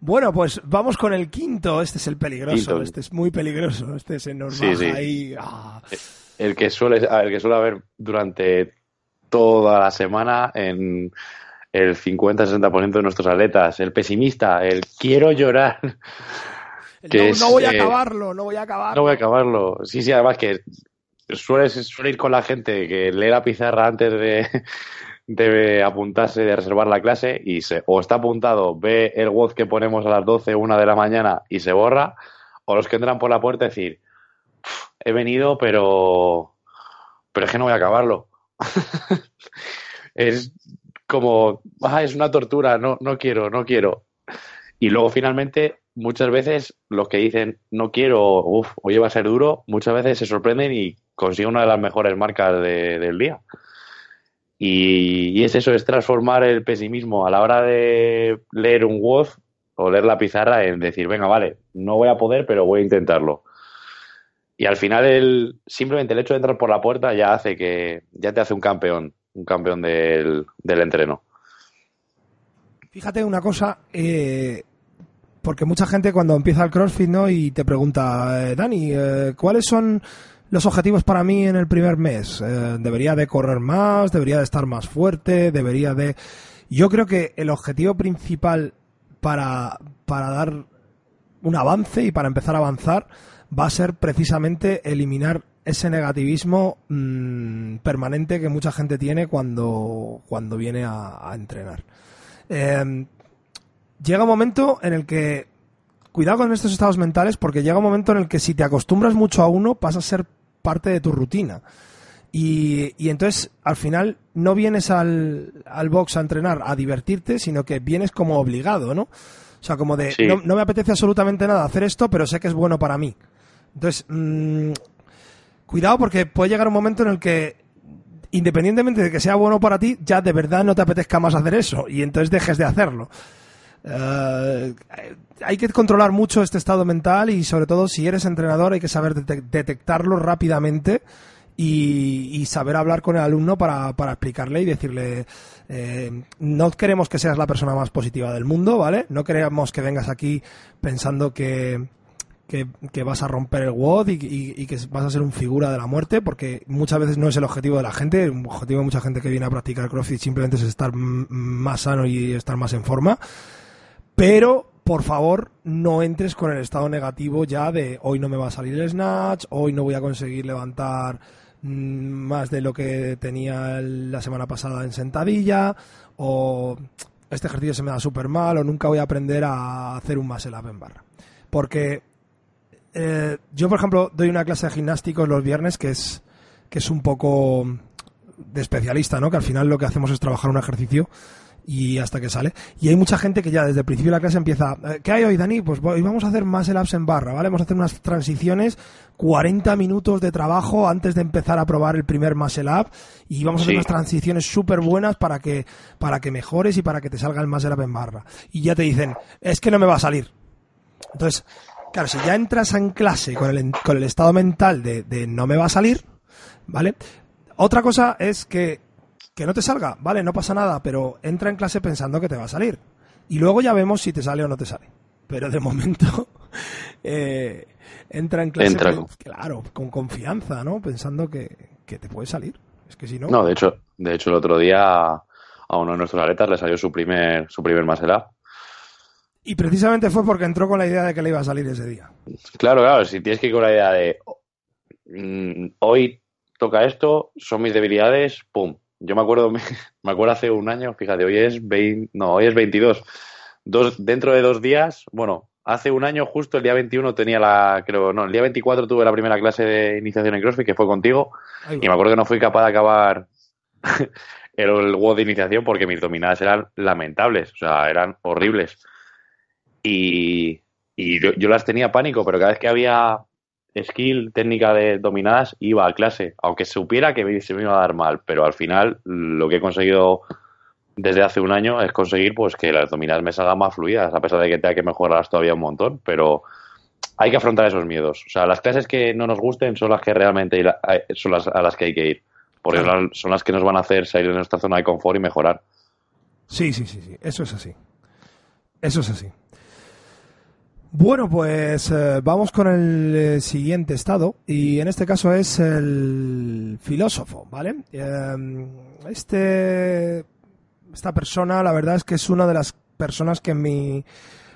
Bueno, pues vamos con el quinto. Este es el peligroso. Quinto. Este es muy peligroso. Este se nos Sí, sí. ahí. ah. El que suele, el que suele haber durante toda la semana en el 50-60% de nuestros atletas. El pesimista, el quiero llorar. que no, es, no voy a eh, acabarlo, no voy a acabarlo. No voy a acabarlo. Sí, sí, además que suele, suele ir con la gente que lee la pizarra antes de, de apuntarse, de reservar la clase y se, o está apuntado, ve el WOD que ponemos a las 12, una de la mañana y se borra, o los que entran por la puerta decir, "Uf, he venido, pero, pero es que no voy a acabarlo. *laughs* es como, "Ah, es una tortura, no, no quiero, no quiero. Y luego finalmente, muchas veces los que dicen no quiero, uff, hoy va a ser duro, muchas veces se sorprenden y consiguen una de las mejores marcas de- del día. Y, es eso, es transformar el pesimismo a la hora de leer un WOD o leer la pizarra en decir, venga, vale, no voy a poder, pero voy a intentarlo. Y al final simplemente el hecho de entrar por la puerta ya hace que, ya te hace un campeón, un campeón del, del entreno. Fíjate una cosa, eh, porque mucha gente cuando empieza el CrossFit, ¿no? Y te pregunta, eh, Dani, eh, ¿cuáles son los objetivos para mí en el primer mes? Eh, ¿Debería de correr más? ¿Debería de estar más fuerte? ¿Debería de...? Yo creo que el objetivo principal para, para dar un avance y para empezar a avanzar va a ser precisamente eliminar ese negativismo mmm, permanente que mucha gente tiene cuando, cuando viene a, a entrenar. Eh, llega un momento en el que, cuidado con estos estados mentales, porque llega un momento en el que si te acostumbras mucho a uno, pasa a ser parte de tu rutina. Y, y entonces, al final, no vienes al, al, box a entrenar, a divertirte, sino que vienes como obligado, ¿no? O sea, como de, sí. no, no, me apetece absolutamente nada hacer esto, pero sé que es bueno para mí. Entonces, mmm, cuidado porque puede llegar un momento en el que, independientemente de que sea bueno para ti, ya de verdad no te apetezca más hacer eso y entonces dejes de hacerlo. Uh, hay que controlar mucho este estado mental y sobre todo si eres entrenador hay que saber de detectarlo rápidamente y, y, saber hablar con el alumno para, para explicarle y decirle eh, no queremos que seas la persona más positiva del mundo, ¿vale? No queremos que vengas aquí pensando que, que, vas a romper el WOD y, y, que vas a ser un figura de la muerte, porque muchas veces no es el objetivo de la gente, el objetivo de mucha gente que viene a practicar CrossFit simplemente es estar más sano y estar más en forma pero por favor no entres con el estado negativo ya de hoy no me va a salir el snatch, hoy no voy a conseguir levantar mmm, más de lo que tenía la semana pasada en sentadilla, o este ejercicio se me da súper mal, o nunca voy a aprender a hacer un muscle up en barra. Porque eh, yo, por ejemplo, doy una clase de gimnásticos los viernes que es, que es un poco de especialista, ¿no? Que al final lo que hacemos es trabajar un ejercicio y hasta que sale. Y hay mucha gente que ya desde el principio de la clase empieza, ¿qué hay hoy, Dani? Pues hoy vamos a hacer más el apps en barra, ¿vale? Vamos a hacer unas transiciones, 40 minutos de trabajo antes de empezar a probar el primer muscle up y vamos a hacer unas transiciones súper buenas para que, para que mejores y para que te salga el muscle up en barra. Y ya te dicen, es que no me va a salir. Entonces, claro, si ya entras en clase con el, con el estado mental de, de no me va a salir, ¿vale? Otra cosa es que que no te salga, vale, no pasa nada, pero entra en clase pensando que te va a salir. Y luego ya vemos si te sale o no te sale. Pero de *laughs* momento, eh, entra en clase, entra. Con, claro, con confianza, ¿no? Pensando que, que, te puede salir. Es que si no... No, de hecho, de hecho el otro día a uno de nuestros atletas le salió su primer, su primer up. Y precisamente fue porque entró con la idea de que le iba a salir ese día. Claro, claro, si tienes que ir con la idea de mm, hoy toca esto, son mis debilidades, pum, yo me acuerdo, *laughs* me acuerdo hace un año, fíjate, hoy es 20, no, hoy es 22. Dos, dentro de dos días, bueno, hace un año justo el día 21 tenía la, creo, no, el día 24 tuve la primera clase de iniciación en CrossFit que fue contigo Ay, y me acuerdo que no fui capaz de acabar *laughs* el, el WOD de iniciación porque mis dominadas eran lamentables, o sea, eran horribles. Y, y yo, yo las tenía pánico, pero cada vez que había skill, técnica de dominadas, iba a clase, aunque supiera que se me iba a dar mal, pero al final lo que he conseguido desde hace un año es conseguir pues que las dominadas me salgan más fluidas, a pesar de que tenga que mejorarlas todavía un montón, pero hay que afrontar esos miedos. O sea, las clases que no nos gusten son las que realmente son las a las que hay que ir, porque claro. son las que nos van a hacer salir de nuestra zona de confort y mejorar. Sí, sí, sí, sí, eso es así. Eso es así. Bueno, pues eh, vamos con el eh, siguiente estado y en este caso es el filósofo, ¿vale? Eh, este, esta persona, la verdad es que es una de las personas que en mi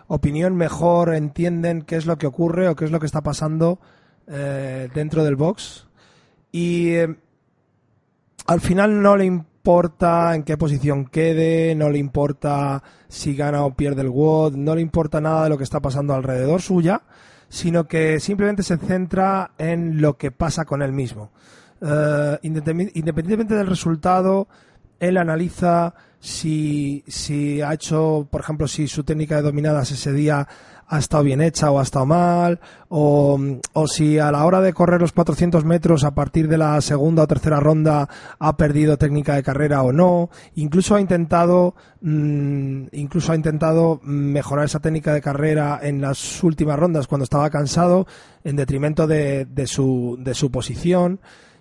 opinión mejor entienden qué es lo que ocurre o qué es lo que está pasando dentro del box y al final no le importa en qué posición quede, no le importa si gana o pierde el WOD, no le importa nada de lo que está pasando alrededor suya, sino que simplemente se centra en lo que pasa con él mismo. Uh, independientemente del resultado, él analiza si, si ha hecho, por ejemplo, si su técnica de dominadas ese día ha estado bien hecha o ha estado mal, o, o, si a la hora de correr los 400 metros a partir de la segunda o tercera ronda ha perdido técnica de carrera o no. Incluso ha intentado, mmm, incluso ha intentado mejorar esa técnica de carrera en las últimas rondas cuando estaba cansado, en detrimento de, de, su, de su posición.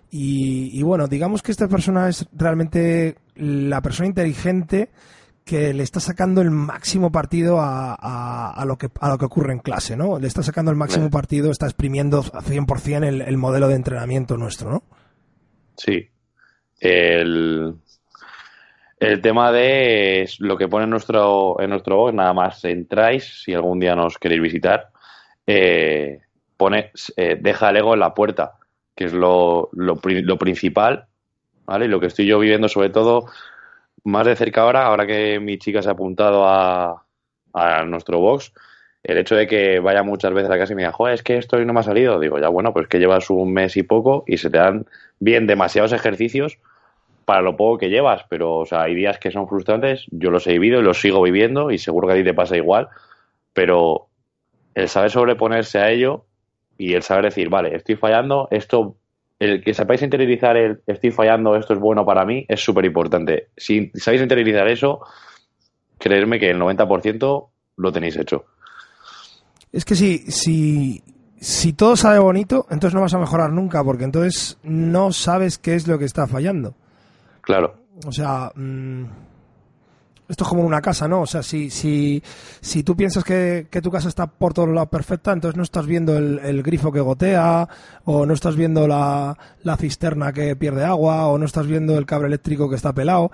Y, y bueno, digamos que esta persona es realmente la persona inteligente que le está sacando el máximo partido a, lo, que, a lo que ocurre en clase, ¿no? Le está sacando el máximo partido, está exprimiendo a 100% el, el modelo de entrenamiento nuestro, ¿no? Sí. El, el tema de lo que pone en nuestro, en nuestro blog, nada más entráis, si algún día nos queréis visitar, eh, pone, eh, deja el ego en la puerta, que es lo, lo, lo, principal, ¿vale? Y lo que estoy yo viviendo sobre todo más de cerca ahora, ahora que mi chica se ha apuntado a, a nuestro box, el hecho de que vaya muchas veces a casa y me diga, joder, es que esto no me ha salido, digo, ya bueno, pues que llevas un mes y poco y se te dan bien demasiados ejercicios para lo poco que llevas, pero o sea, hay días que son frustrantes, yo los he vivido y los sigo viviendo y seguro que a ti te pasa igual, pero el saber sobreponerse a ello y el saber decir, vale, estoy fallando, esto, el que sepáis interiorizar el estoy fallando, esto es bueno para mí, es súper importante. Si sabéis interiorizar eso, creerme que el 90% lo tenéis hecho. Es que si, si, si todo sabe bonito, entonces no vas a mejorar nunca, porque entonces no sabes qué es lo que está fallando. Claro. O sea, mm, esto es como una casa, ¿no? O sea, si, si, si tú piensas que, tu casa está por todos lados perfecta, entonces no estás viendo el, grifo que gotea, o no estás viendo la, la, cisterna que pierde agua, o no estás viendo el cable eléctrico que está pelado.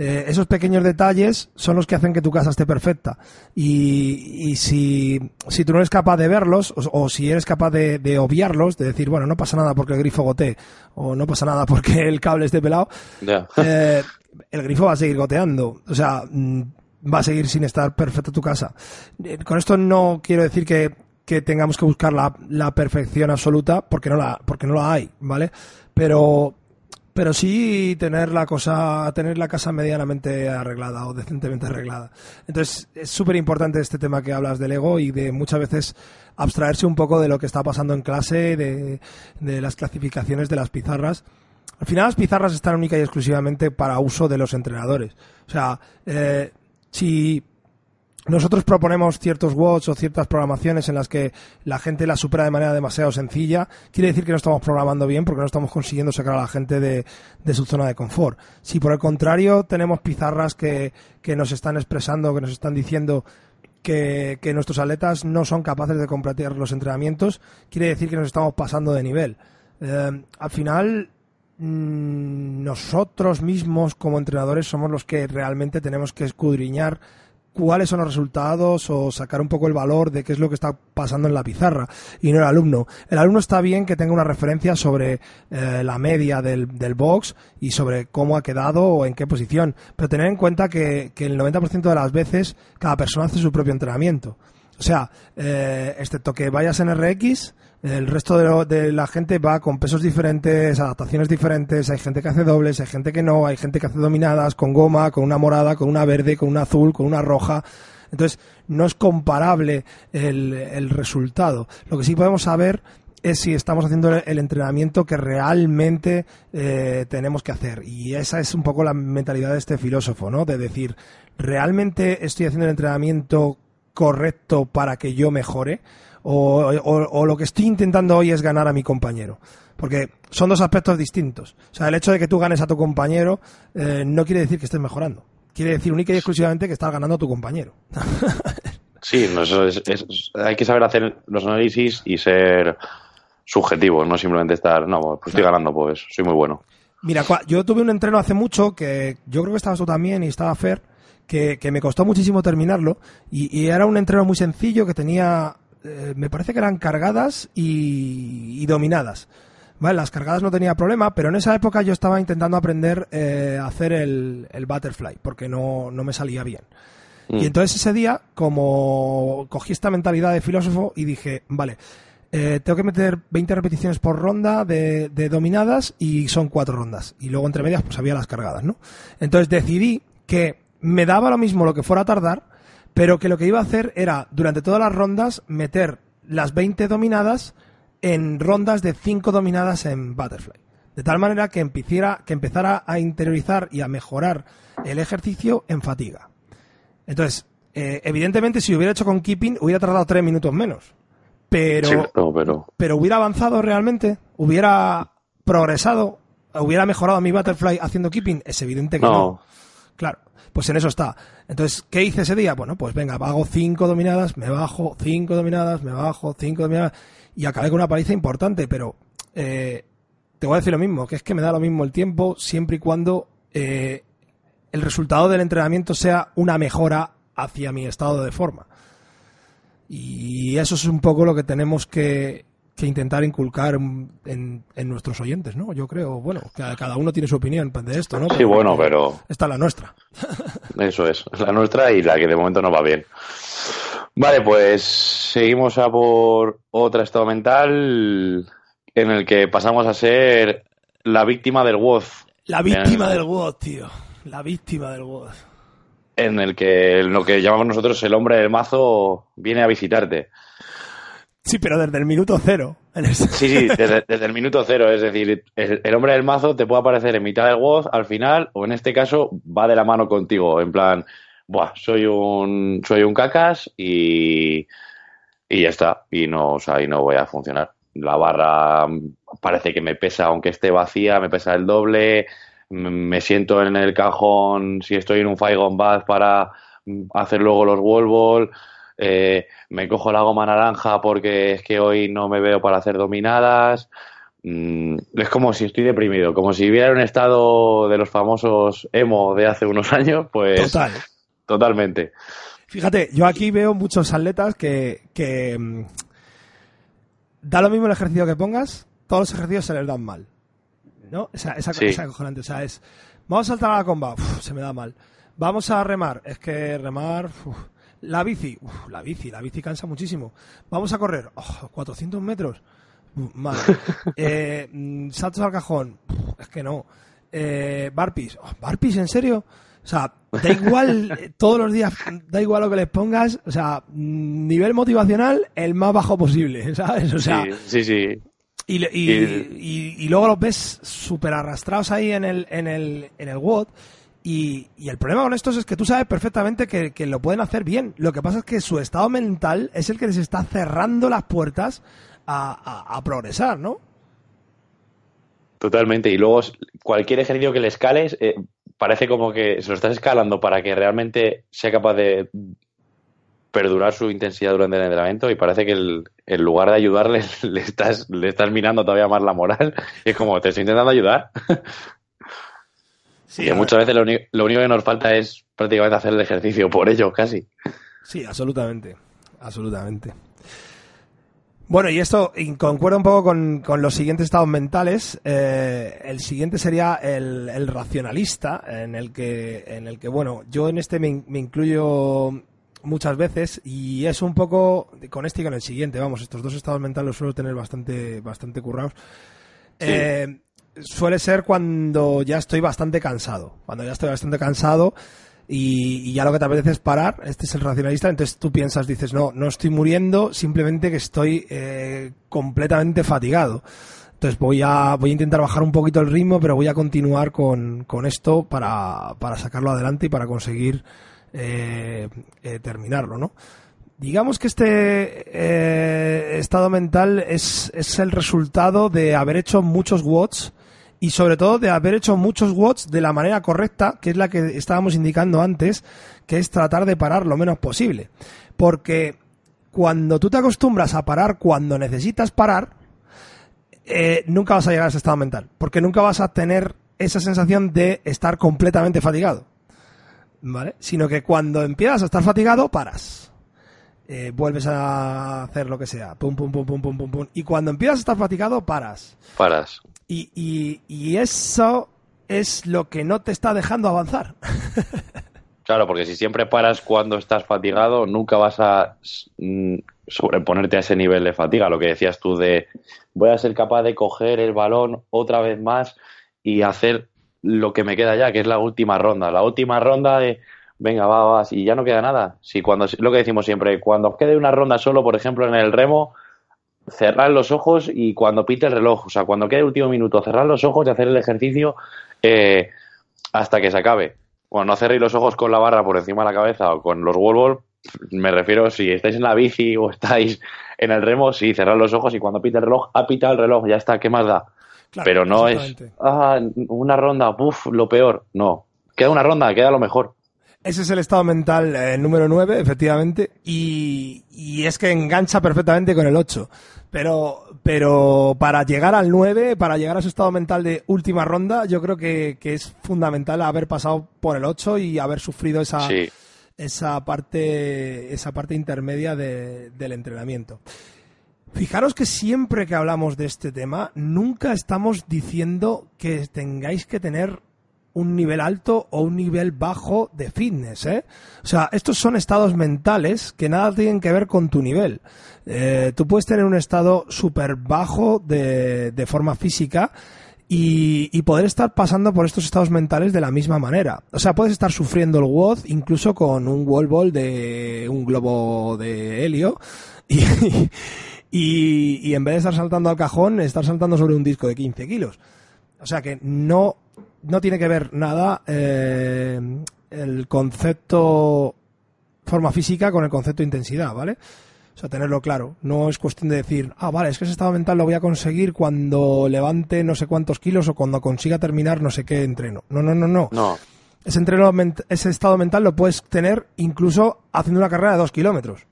Eh, esos pequeños detalles son los que hacen que tu casa esté perfecta. Y, y si, si, tú no eres capaz de verlos, o, si eres capaz de, obviarlos, de decir, bueno, no pasa nada porque el grifo gotee, o no pasa nada porque el cable esté pelado, eh, el grifo va a seguir goteando. O sea, mm, va a seguir sin estar perfecta tu casa. Eh, con esto no quiero decir que, que tengamos que buscar la, la, perfección absoluta, porque no la, porque no la hay, ¿vale? Pero, pero sí tener la cosa, tener la casa medianamente arreglada o decentemente arreglada. Entonces es súper importante este tema que hablas del ego y de muchas veces abstraerse un poco de lo que está pasando en clase, de, de las clasificaciones de las pizarras. Al final las pizarras están única y exclusivamente para uso de los entrenadores. O sea, eh, si nosotros proponemos ciertos watts o ciertas programaciones en las que la gente las supera de manera demasiado sencilla. Quiere decir que no estamos programando bien porque no estamos consiguiendo sacar a la gente de, su zona de confort. Si por el contrario tenemos pizarras que, nos están expresando, que nos están diciendo que, nuestros atletas no son capaces de completar los entrenamientos, quiere decir que nos estamos pasando de nivel. Eh, al final, nosotros mismos como entrenadores somos los que realmente tenemos que escudriñar cuáles son los resultados o sacar un poco el valor de qué es lo que está pasando en la pizarra y no el alumno. El alumno está bien que tenga una referencia sobre eh, la media del, del, box y sobre cómo ha quedado o en qué posición, pero tener en cuenta que, que el 90% de las veces cada persona hace su propio entrenamiento. O sea, eh, excepto que vayas en RX, el resto de, la gente va con pesos diferentes, adaptaciones diferentes, hay gente que hace dobles, hay gente que no, hay gente que hace dominadas con goma, con una morada, con una verde, con una azul, con una roja. Entonces, no es comparable el, resultado. Lo que sí podemos saber es si estamos haciendo el entrenamiento que realmente eh, tenemos que hacer. Y esa es un poco la mentalidad de este filósofo, ¿no? De decir, ¿realmente estoy haciendo el entrenamiento correcto para que yo mejore? O, lo que estoy intentando hoy es ganar a mi compañero. Porque son dos aspectos distintos. O sea, el hecho de que tú ganes a tu compañero eh, no quiere decir que estés mejorando. Quiere decir única y exclusivamente que estás ganando a tu compañero. *laughs* sí, hay que saber hacer los análisis y ser subjetivo, no simplemente estar, no, pues estoy ganando, pues soy muy bueno. Mira, yo tuve un entreno hace mucho que yo creo que estabas tú también y estaba Fer, que, me costó muchísimo terminarlo y, era un entreno muy sencillo que tenía eh, me parece que eran cargadas y, dominadas. Vale, las cargadas no tenía problema, pero en esa época yo estaba intentando aprender eh, a hacer el, butterfly, porque no, me salía bien. Y mm. entonces ese día, como cogí esta mentalidad de filósofo y dije, vale, eh, tengo que meter 20 repeticiones por ronda de, de, dominadas y son cuatro rondas. Y luego entre medias pues había las cargadas, ¿no? Entonces decidí que me daba lo mismo lo que fuera a tardar, pero que lo que iba a hacer era, durante todas las rondas, meter las 20 dominadas en rondas de 5 dominadas en Butterfly. De tal manera que empezara, que empezara a interiorizar y a mejorar el ejercicio en fatiga. Entonces, eh, evidentemente, si hubiera hecho con Keeping, hubiera tardado 3 minutos menos. Pero, pero... pero hubiera avanzado realmente, hubiera progresado, hubiera mejorado mi Butterfly haciendo Keeping. Es evidente que no. Claro. Pues en eso está. Entonces, ¿qué hice ese día? Bueno, pues venga, hago cinco dominadas, me bajo, cinco dominadas, me bajo, cinco dominadas, y acabé con una paliza importante, pero eh, te voy a decir lo mismo, que es que me da lo mismo el tiempo siempre y cuando eh, el resultado del entrenamiento sea una mejora hacia mi estado de forma. Y eso es un poco lo que tenemos que, que intentar inculcar en, en, nuestros oyentes, ¿no? Yo creo, bueno, que cada uno tiene su opinión de esto, ¿no? sí, bueno, pero... Esta es la nuestra. Eso es, la nuestra y la que de momento no va bien. Vale, pues seguimos a por otra estado mental en el que pasamos a ser la víctima del WOZ. La víctima del WOZ, tío. La víctima del WOZ. En el que lo que llamamos nosotros el hombre del mazo viene a visitarte. Sí, pero desde el minuto cero. Sí, sí, desde, el minuto cero. Es decir, el, hombre del mazo te puede aparecer en mitad del WOZ, al final, o en este caso, va de la mano contigo. En plan, Buah, soy un, soy un cacas y, y ya está. Y no, o sea, y no voy a funcionar. La barra parece que me pesa, aunque esté vacía, me pesa el doble. Me siento en el cajón si estoy en un Faigon Bath para hacer luego los wall eh, me cojo la goma naranja porque es que hoy no me veo para hacer dominadas. Mm, es como si estoy deprimido, como si hubiera un estado de los famosos emo de hace unos *laughs* años, pues Total. totalmente. Fíjate, yo aquí veo muchos atletas que, mm, da lo mismo el ejercicio que pongas, todos los ejercicios se les dan mal. ¿No? Esa, esa, esa acojonante. O sea, es, vamos a saltar a la comba, se me da mal. Vamos a remar, es que remar, la bici, la bici, la bici cansa muchísimo. Vamos a correr, 400 metros, mal. *laughs* Eh, mm, saltos al cajón, es que no. Eh, barpis, oh, barpis, ¿en serio? O sea, da igual *laughs* eh, todos los días, da igual lo que les pongas, o sea, mm, nivel motivacional el más bajo posible, *laughs* ¿sabes? O sea, sí, sí. Y, y, y, luego los ves súper arrastrados ahí en el, en el, en el WOD y, el problema con estos es que tú sabes perfectamente que, lo pueden hacer bien. Lo que pasa es que su estado mental es el que les está cerrando las puertas a, progresar, ¿no? Totalmente. Y luego cualquier ejercicio que le escales eh, parece como que se lo estás escalando para que realmente sea capaz de perdurar su intensidad durante el entrenamiento y parece que en lugar de ayudarle *laughs* le estás, le estás minando todavía más la moral. Y *laughs* es como, te estoy intentando ayudar. *laughs* Sí, muchas veces lo, único que nos falta es prácticamente hacer el ejercicio por ello, casi. Sí, absolutamente. Absolutamente. Bueno, y esto concuerda un poco con, los siguientes estados mentales. Eh, el siguiente sería el, racionalista, en el que, en el que, bueno, yo en este me, incluyo muchas veces y es un poco con este y con el siguiente. Vamos, estos dos estados mentales los suelo tener bastante, bastante currados. Eh, suele ser cuando ya estoy bastante cansado. Cuando ya estoy bastante cansado y, ya lo que te apetece es parar. Este es el racionalista. Entonces tú piensas, dices, no, no estoy muriendo, simplemente que estoy eh, completamente fatigado. Entonces voy a, voy a intentar bajar un poquito el ritmo, pero voy a continuar con, con esto para, para sacarlo adelante y para conseguir eh, eh, terminarlo, ¿no? Digamos que este estado mental es, es el resultado de haber hecho muchos watts y sobre todo de haber hecho muchos watts de la manera correcta, que es la que estábamos indicando antes, que es tratar de parar lo menos posible. Porque cuando tú te acostumbras a parar cuando necesitas parar, eh, nunca vas a llegar a ese estado mental, porque nunca vas a tener esa sensación de estar completamente fatigado. ¿Vale? Sino que cuando empiezas a estar fatigado, paras. Eh, vuelves a hacer lo que sea. Pum, pum, pum, pum, pum, pum, pum. Y cuando empiezas a estar fatigado, paras. Paras. Y, y, y eso es lo que no te está dejando avanzar. *laughs* Claro, porque si siempre paras cuando estás fatigado, nunca vas a mm, sobreponerte a ese nivel de fatiga. Lo que decías tú de voy a ser capaz de coger el balón otra vez más y hacer lo que me queda ya, que es la última ronda. La última ronda de venga, va, va, y ya no queda nada. Si cuando lo que decimos siempre, cuando quede una ronda solo, por ejemplo, en el remo, cerrar los ojos y cuando pite el reloj, o sea, cuando quede el último minuto, cerrar los ojos y hacer el ejercicio eh, hasta que se acabe. Cuando no cerréis los ojos con la barra por encima de la cabeza o con los wall me refiero si estáis en la bici o estáis en el remo, sí, cerrar los ojos y cuando pite el reloj, ha pitado el reloj, ya está, ¿qué más da? Pero no es, ah, una ronda, uff, lo peor. No, queda una ronda, queda lo mejor. Ese es el estado mental eh, número 9, efectivamente, y, y, es que engancha perfectamente con el 8. Pero, pero para llegar al 9, para llegar a ese estado mental de última ronda, yo creo que, que es fundamental haber pasado por el 8 y haber sufrido esa, esa, parte, esa parte intermedia de, del entrenamiento. Fijaros que siempre que hablamos de este tema, nunca estamos diciendo que tengáis que tener un nivel alto o un nivel bajo de fitness, ¿eh? O sea, estos son estados mentales que nada tienen que ver con tu nivel. Eh, tú puedes tener un estado súper bajo de, forma física y, poder estar pasando por estos estados mentales de la misma manera. O sea, puedes estar sufriendo el WOD incluso con un wall ball de un globo de helio y, *laughs* y, y en vez de estar saltando al cajón, estar saltando sobre un disco de 15 kilos. O sea que no no tiene que ver nada eh, el concepto forma física con el concepto intensidad, ¿vale? O sea, tenerlo claro. No es cuestión de decir, ah, vale, es que ese estado mental lo voy a conseguir cuando levante no sé cuántos kilos o cuando consiga terminar no sé qué entreno. No, no, no, no. No. Ese, entreno, ese estado mental lo puedes tener incluso haciendo una carrera de dos kilómetros.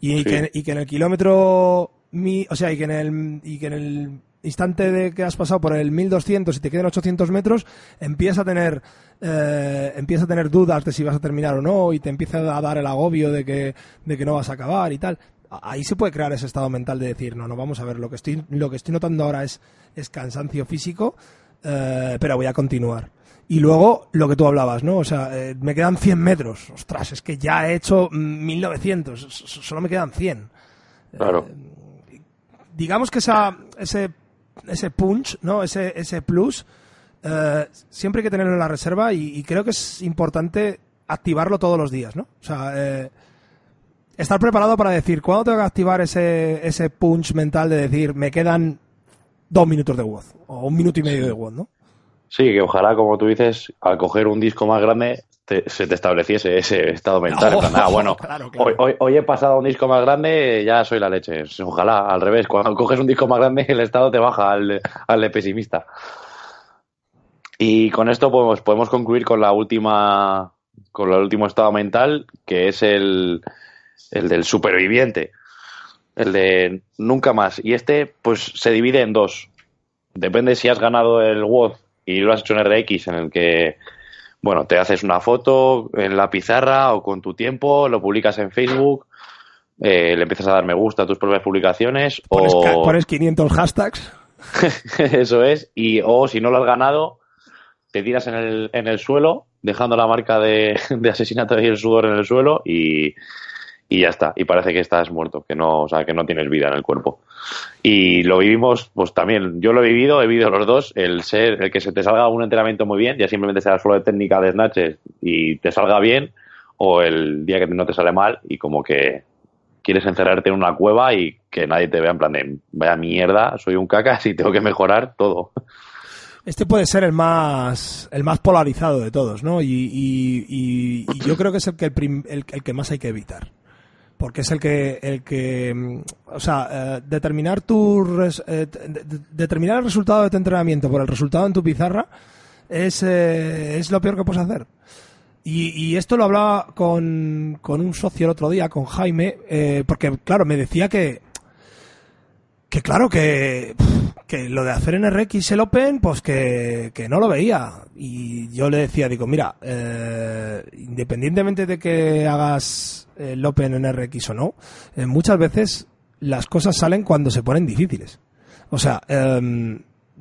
Y, Sí. que, y que en el kilómetro, mi, o sea, y que en el, y que en el instante de que has pasado por el 1200 y te quedan 800 metros, empiezas a tener eh, empieza a tener dudas de si vas a terminar o no y te empieza a dar el agobio de que, de que no vas a acabar y tal. Ahí se puede crear ese estado mental de decir, no, no, vamos a ver, lo que estoy, lo que estoy notando ahora es, es cansancio físico, eh, pero voy a continuar. Y luego lo que tú hablabas, ¿no? O sea, eh, me quedan 100 metros. Ostras, es que ya he hecho 1900, solo me quedan 100. Claro. Eh, digamos que esa, ese ese punch, ¿no? Ese, ese plus, eh, siempre hay que tenerlo en la reserva y, y, creo que es importante activarlo todos los días, ¿no? O sea, eh, estar preparado para decir, ¿cuándo tengo que activar ese, ese punch mental de decir, me quedan dos minutos de WOD o un minuto y medio de WOD, ¿no? Sí, que ojalá, como tú dices, al coger un disco más grande te, se te estableciese ese estado mental. *laughs* Oh, ah, bueno, claro, claro. Hoy, hoy, hoy, he pasado a un disco más grande, ya soy la leche. Ojalá, al revés, cuando coges un disco más grande, el estado te baja al, al de pesimista. Y con esto podemos, podemos concluir con la última, con el último estado mental, que es el, el del superviviente. El de nunca más. Y este, pues, se divide en dos. Depende si has ganado el WOD y lo has hecho en RX, en el que bueno, te haces una foto en la pizarra o con tu tiempo, lo publicas en Facebook, eh, le empiezas a dar me gusta a tus propias publicaciones pones, o pones 500 *laughs* hashtags. Eso es, y o si no lo has ganado, te tiras en el, en el suelo, dejando la marca de, de asesinato y el sudor en el suelo y, y ya está. Y parece que estás muerto, que no, o sea, que no tienes vida en el cuerpo. Y lo vivimos, pues también, yo lo he vivido, he vivido los dos, el ser, el que se te salga un entrenamiento muy bien, ya simplemente sea solo de técnica de snatches y te salga bien, o el día que no te sale mal y como que quieres encerrarte en una cueva y que nadie te vea en plan de vaya mierda, soy un cacas *laughs* y tengo que mejorar todo. Este puede ser el más el más polarizado de todos, ¿no? Y, y, y, y yo creo que es el que el, prim, el, el que más hay que evitar porque es el que, el que o sea, eh, determinar tu res, eh, de, de, determinar el resultado de tu entrenamiento por el resultado en tu pizarra es, eh, es lo peor que puedes hacer. Y, y esto lo hablaba con, con, un socio el otro día, con Jaime, porque claro, me decía que, que claro, que, que lo de hacer en RX el Open, pues que, que no lo veía. Y yo le decía, digo, mira, eh, independientemente de que hagas el Open en RX o no, eh, muchas veces las cosas salen cuando se ponen difíciles. O sea, eh,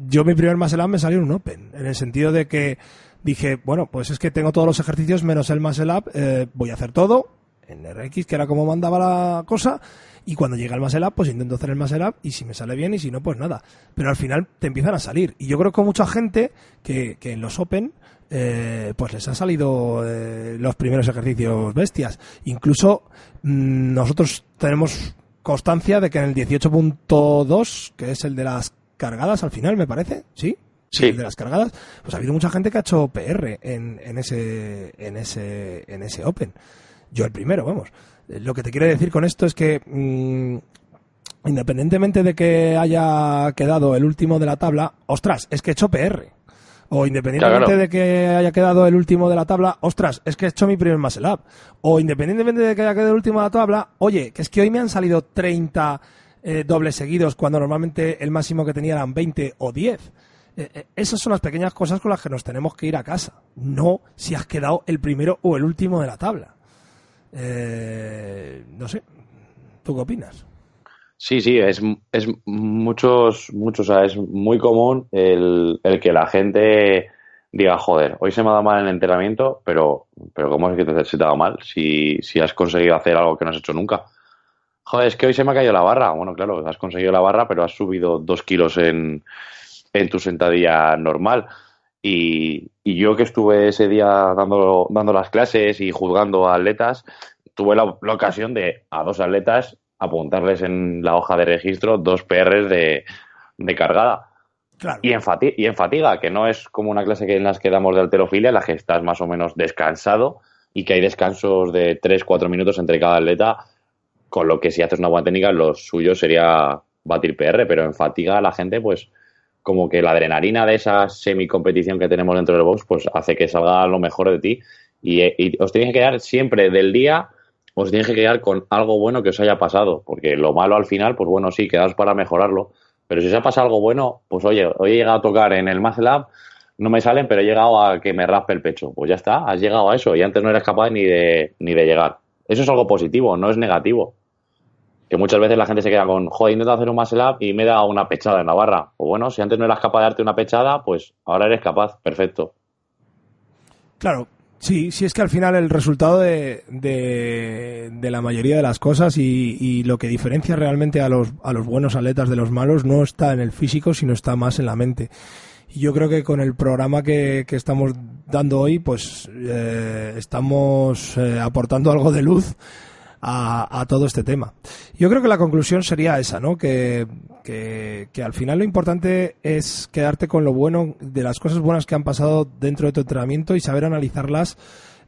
yo mi primer up me salió en un Open, en el sentido de que dije, bueno, pues es que tengo todos los ejercicios menos el up, eh, voy a hacer todo en RX, que era como mandaba la cosa, y cuando llega el muscle up, pues intento hacer el muscle up, y si me sale bien, y si no, pues nada. Pero al final te empiezan a salir. Y yo creo que mucha gente que, que en los Open, eh, pues les han salido eh, los primeros ejercicios bestias. Incluso mmm, nosotros tenemos constancia de que en el 18.2, que es el de las cargadas al final, me parece, ¿sí? Sí. El de las cargadas, pues ha habido mucha gente que ha hecho PR en, en ese, en ese, en ese Open. Yo el primero, vamos. Lo que te quiero decir con esto es que mmm, independientemente de que haya quedado el último de la tabla, ostras, es que he hecho PR. O independientemente de que haya quedado el último de la tabla, ostras, es que he hecho mi primer muscle up. O independientemente de que haya quedado el último de la tabla, oye, que es que hoy me han salido 30 eh, dobles seguidos cuando normalmente el máximo que tenía eran 20 o 10. Eh, eh, esas son las pequeñas cosas con las que nos tenemos que ir a casa, no si has quedado el primero o el último de la tabla. No sé, ¿tú qué opinas? Sí, sí, es, es muchos, muchos, o sea, es muy común el, el, que la gente diga, joder, hoy se me ha dado mal el entrenamiento, pero, pero ¿cómo es que te, se te dado mal si, si has conseguido hacer algo que no has hecho nunca? Joder, es que hoy se me ha caído la barra. Bueno, claro, has conseguido la barra, pero has subido dos kilos en, en tu sentadilla normal. Y, y, yo que estuve ese día dando, dando las clases y juzgando a atletas, tuve la, la ocasión de a dos atletas apuntarles en la hoja de registro dos PRs de, cargada. Y, en fatiga, y en fatiga, que no es como una clase que en las que damos de alterofilia, en la que estás más o menos descansado y que hay descansos de 3-4 minutos entre cada atleta, con lo que si haces una buena técnica, lo suyo sería batir PR, pero en fatiga la gente, pues como que la adrenalina de esa semi-competición que tenemos dentro del box, pues hace que salga lo mejor de ti y, y os tenéis que quedar siempre del día os tienes que quedar con algo bueno que os haya pasado, porque lo malo al final, pues bueno, sí, quedaos para mejorarlo, pero si os ha pasado algo bueno, pues oye, hoy he llegado a tocar en el Muscle no me salen, pero he llegado a que me raspe el pecho. Pues ya está, has llegado a eso y antes no eres capaz ni de, ni de llegar. Eso es algo positivo, no es negativo. Que muchas veces la gente se queda con, joder, intento hacer un muscle up y me da una pechada en la barra. Pues bueno, si antes no eras capaz de darte una pechada, pues ahora eres capaz, perfecto. Claro, Sí, sí es que al final el resultado de, de, la mayoría de las cosas y, lo que diferencia realmente a los, a los buenos atletas de los malos no está en el físico, sino está más en la mente. Y yo creo que con el programa que, que estamos dando hoy, pues eh, estamos eh, aportando algo de luz a, todo este tema. Yo creo que la conclusión sería esa, ¿no? Que, que, al final lo importante es quedarte con lo bueno, de las cosas buenas que han pasado dentro de tu entrenamiento y saber analizarlas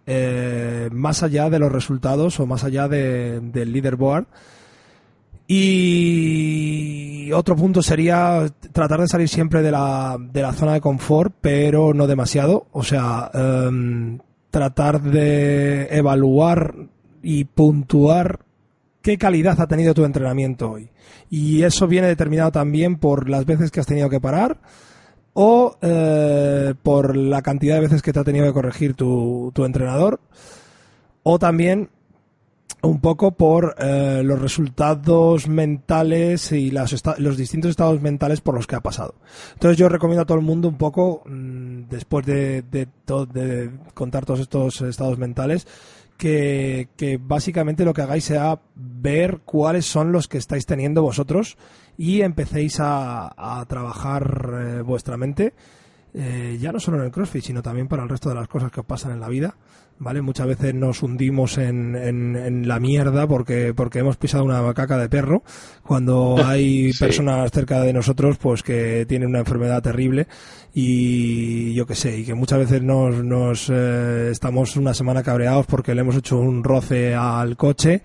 eh, más allá de los resultados o más allá del leaderboard. Y otro punto sería tratar de salir siempre de la, de la zona de confort, pero no demasiado. O sea, em, tratar de evaluar y puntuar qué calidad ha tenido tu entrenamiento hoy. Y eso viene determinado también por las veces que has tenido que parar o eh, por la cantidad de veces que te ha tenido que corregir tu, entrenador o también un poco por eh, los resultados mentales y las los distintos estados mentales por los que ha pasado. Entonces yo recomiendo a todo el mundo un poco, mm, después de, de, de contar todos estos estados mentales, que, básicamente lo que hagáis sea ver cuáles son los que estáis teniendo vosotros y empecéis a, trabajar eh, vuestra mente, eh, ya no solo en el CrossFit, sino también para el resto de las cosas que os pasan en la vida. ¿Vale? Muchas veces nos hundimos en, en, la mierda porque, porque hemos pisado una caca de perro, cuando *laughs* hay personas cerca de nosotros pues que tienen una enfermedad terrible y yo qué sé, y que muchas veces nos, nos eh, estamos una semana cabreados porque le hemos hecho un roce al coche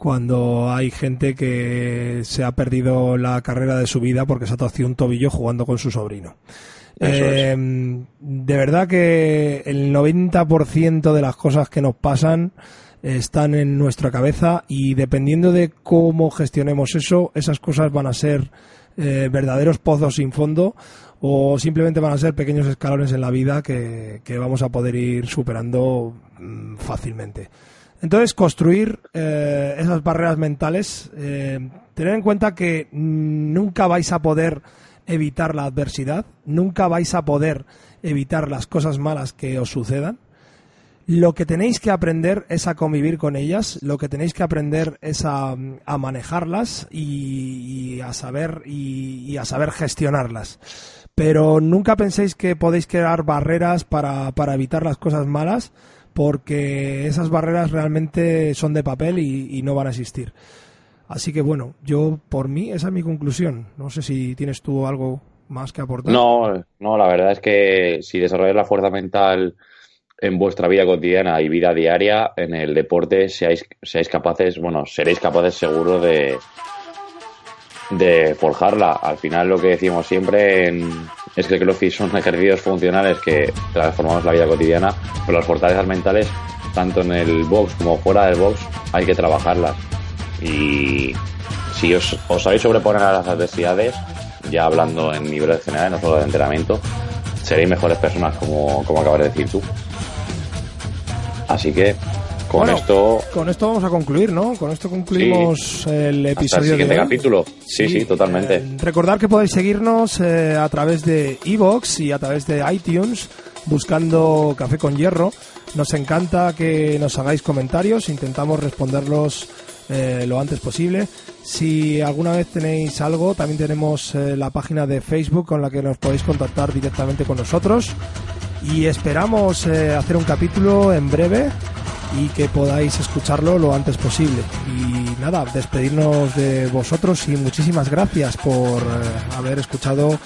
cuando hay gente que se ha perdido la carrera de su vida porque se ha torcido un tobillo jugando con su sobrino. Eh, de verdad que el 90% de las cosas que nos pasan están en nuestra cabeza y dependiendo de cómo gestionemos eso, esas cosas van a ser eh, verdaderos pozos sin fondo o simplemente van a ser pequeños escalones en la vida que, vamos a poder ir superando mm, fácilmente. Entonces, construir eh, esas barreras mentales, tener en cuenta que nunca vais a poder evitar la adversidad, nunca vais a poder evitar las cosas malas que os sucedan. Lo que tenéis que aprender es a convivir con ellas, lo que tenéis que aprender es a, manejarlas y, a saber y, a saber gestionarlas. Pero nunca penséis que podéis crear barreras para, para evitar las cosas malas, porque esas barreras realmente son de papel y no van a existir. Así que bueno, yo por mí esa es mi conclusión. No sé si tienes tú algo más que aportar. No, no, la verdad es que si desarrolláis la fuerza mental en vuestra vida cotidiana y vida diaria, en el deporte, seáis, seáis capaces, bueno, seréis capaces seguro de, forjarla. Al final lo que decimos siempre en, es que el CrossFit son *laughs* ejercicios funcionales que transformamos la vida cotidiana, pero las fortalezas mentales, tanto en el box como fuera del box, hay que trabajarlas. Y si os, os sabéis sobreponer a las adversidades, ya hablando en niveles generales, no solo de entrenamiento, seréis mejores personas, como, como acabas de decir tú. Así que con Bueno, esto Con esto vamos a concluir, ¿no? Con esto concluimos el hasta el episodio siguiente de hoy. capítulo. Sí, sí, totalmente. eh, recordar que podéis seguirnos eh, a través de iVoox y a través de iTunes buscando Café con Hierro. Nos encanta que nos hagáis comentarios, intentamos responderlos eh, lo antes posible. Si alguna vez tenéis algo, también tenemos eh, la página de Facebook con la que nos podéis contactar directamente con nosotros. Y esperamos eh, hacer un capítulo en breve y que podáis escucharlo lo antes posible. Y nada, despedirnos de vosotros y muchísimas gracias por haber escuchado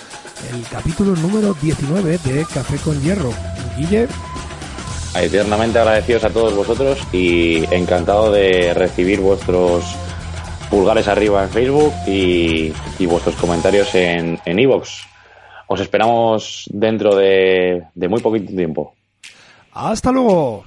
el capítulo número 19 de Café con Hierro. Guille, eternamente agradecidos a todos vosotros y encantado de recibir vuestros pulgares arriba en Facebook y, vuestros comentarios en en iVoox. Os esperamos dentro de, de muy poquito tiempo. hasta luego.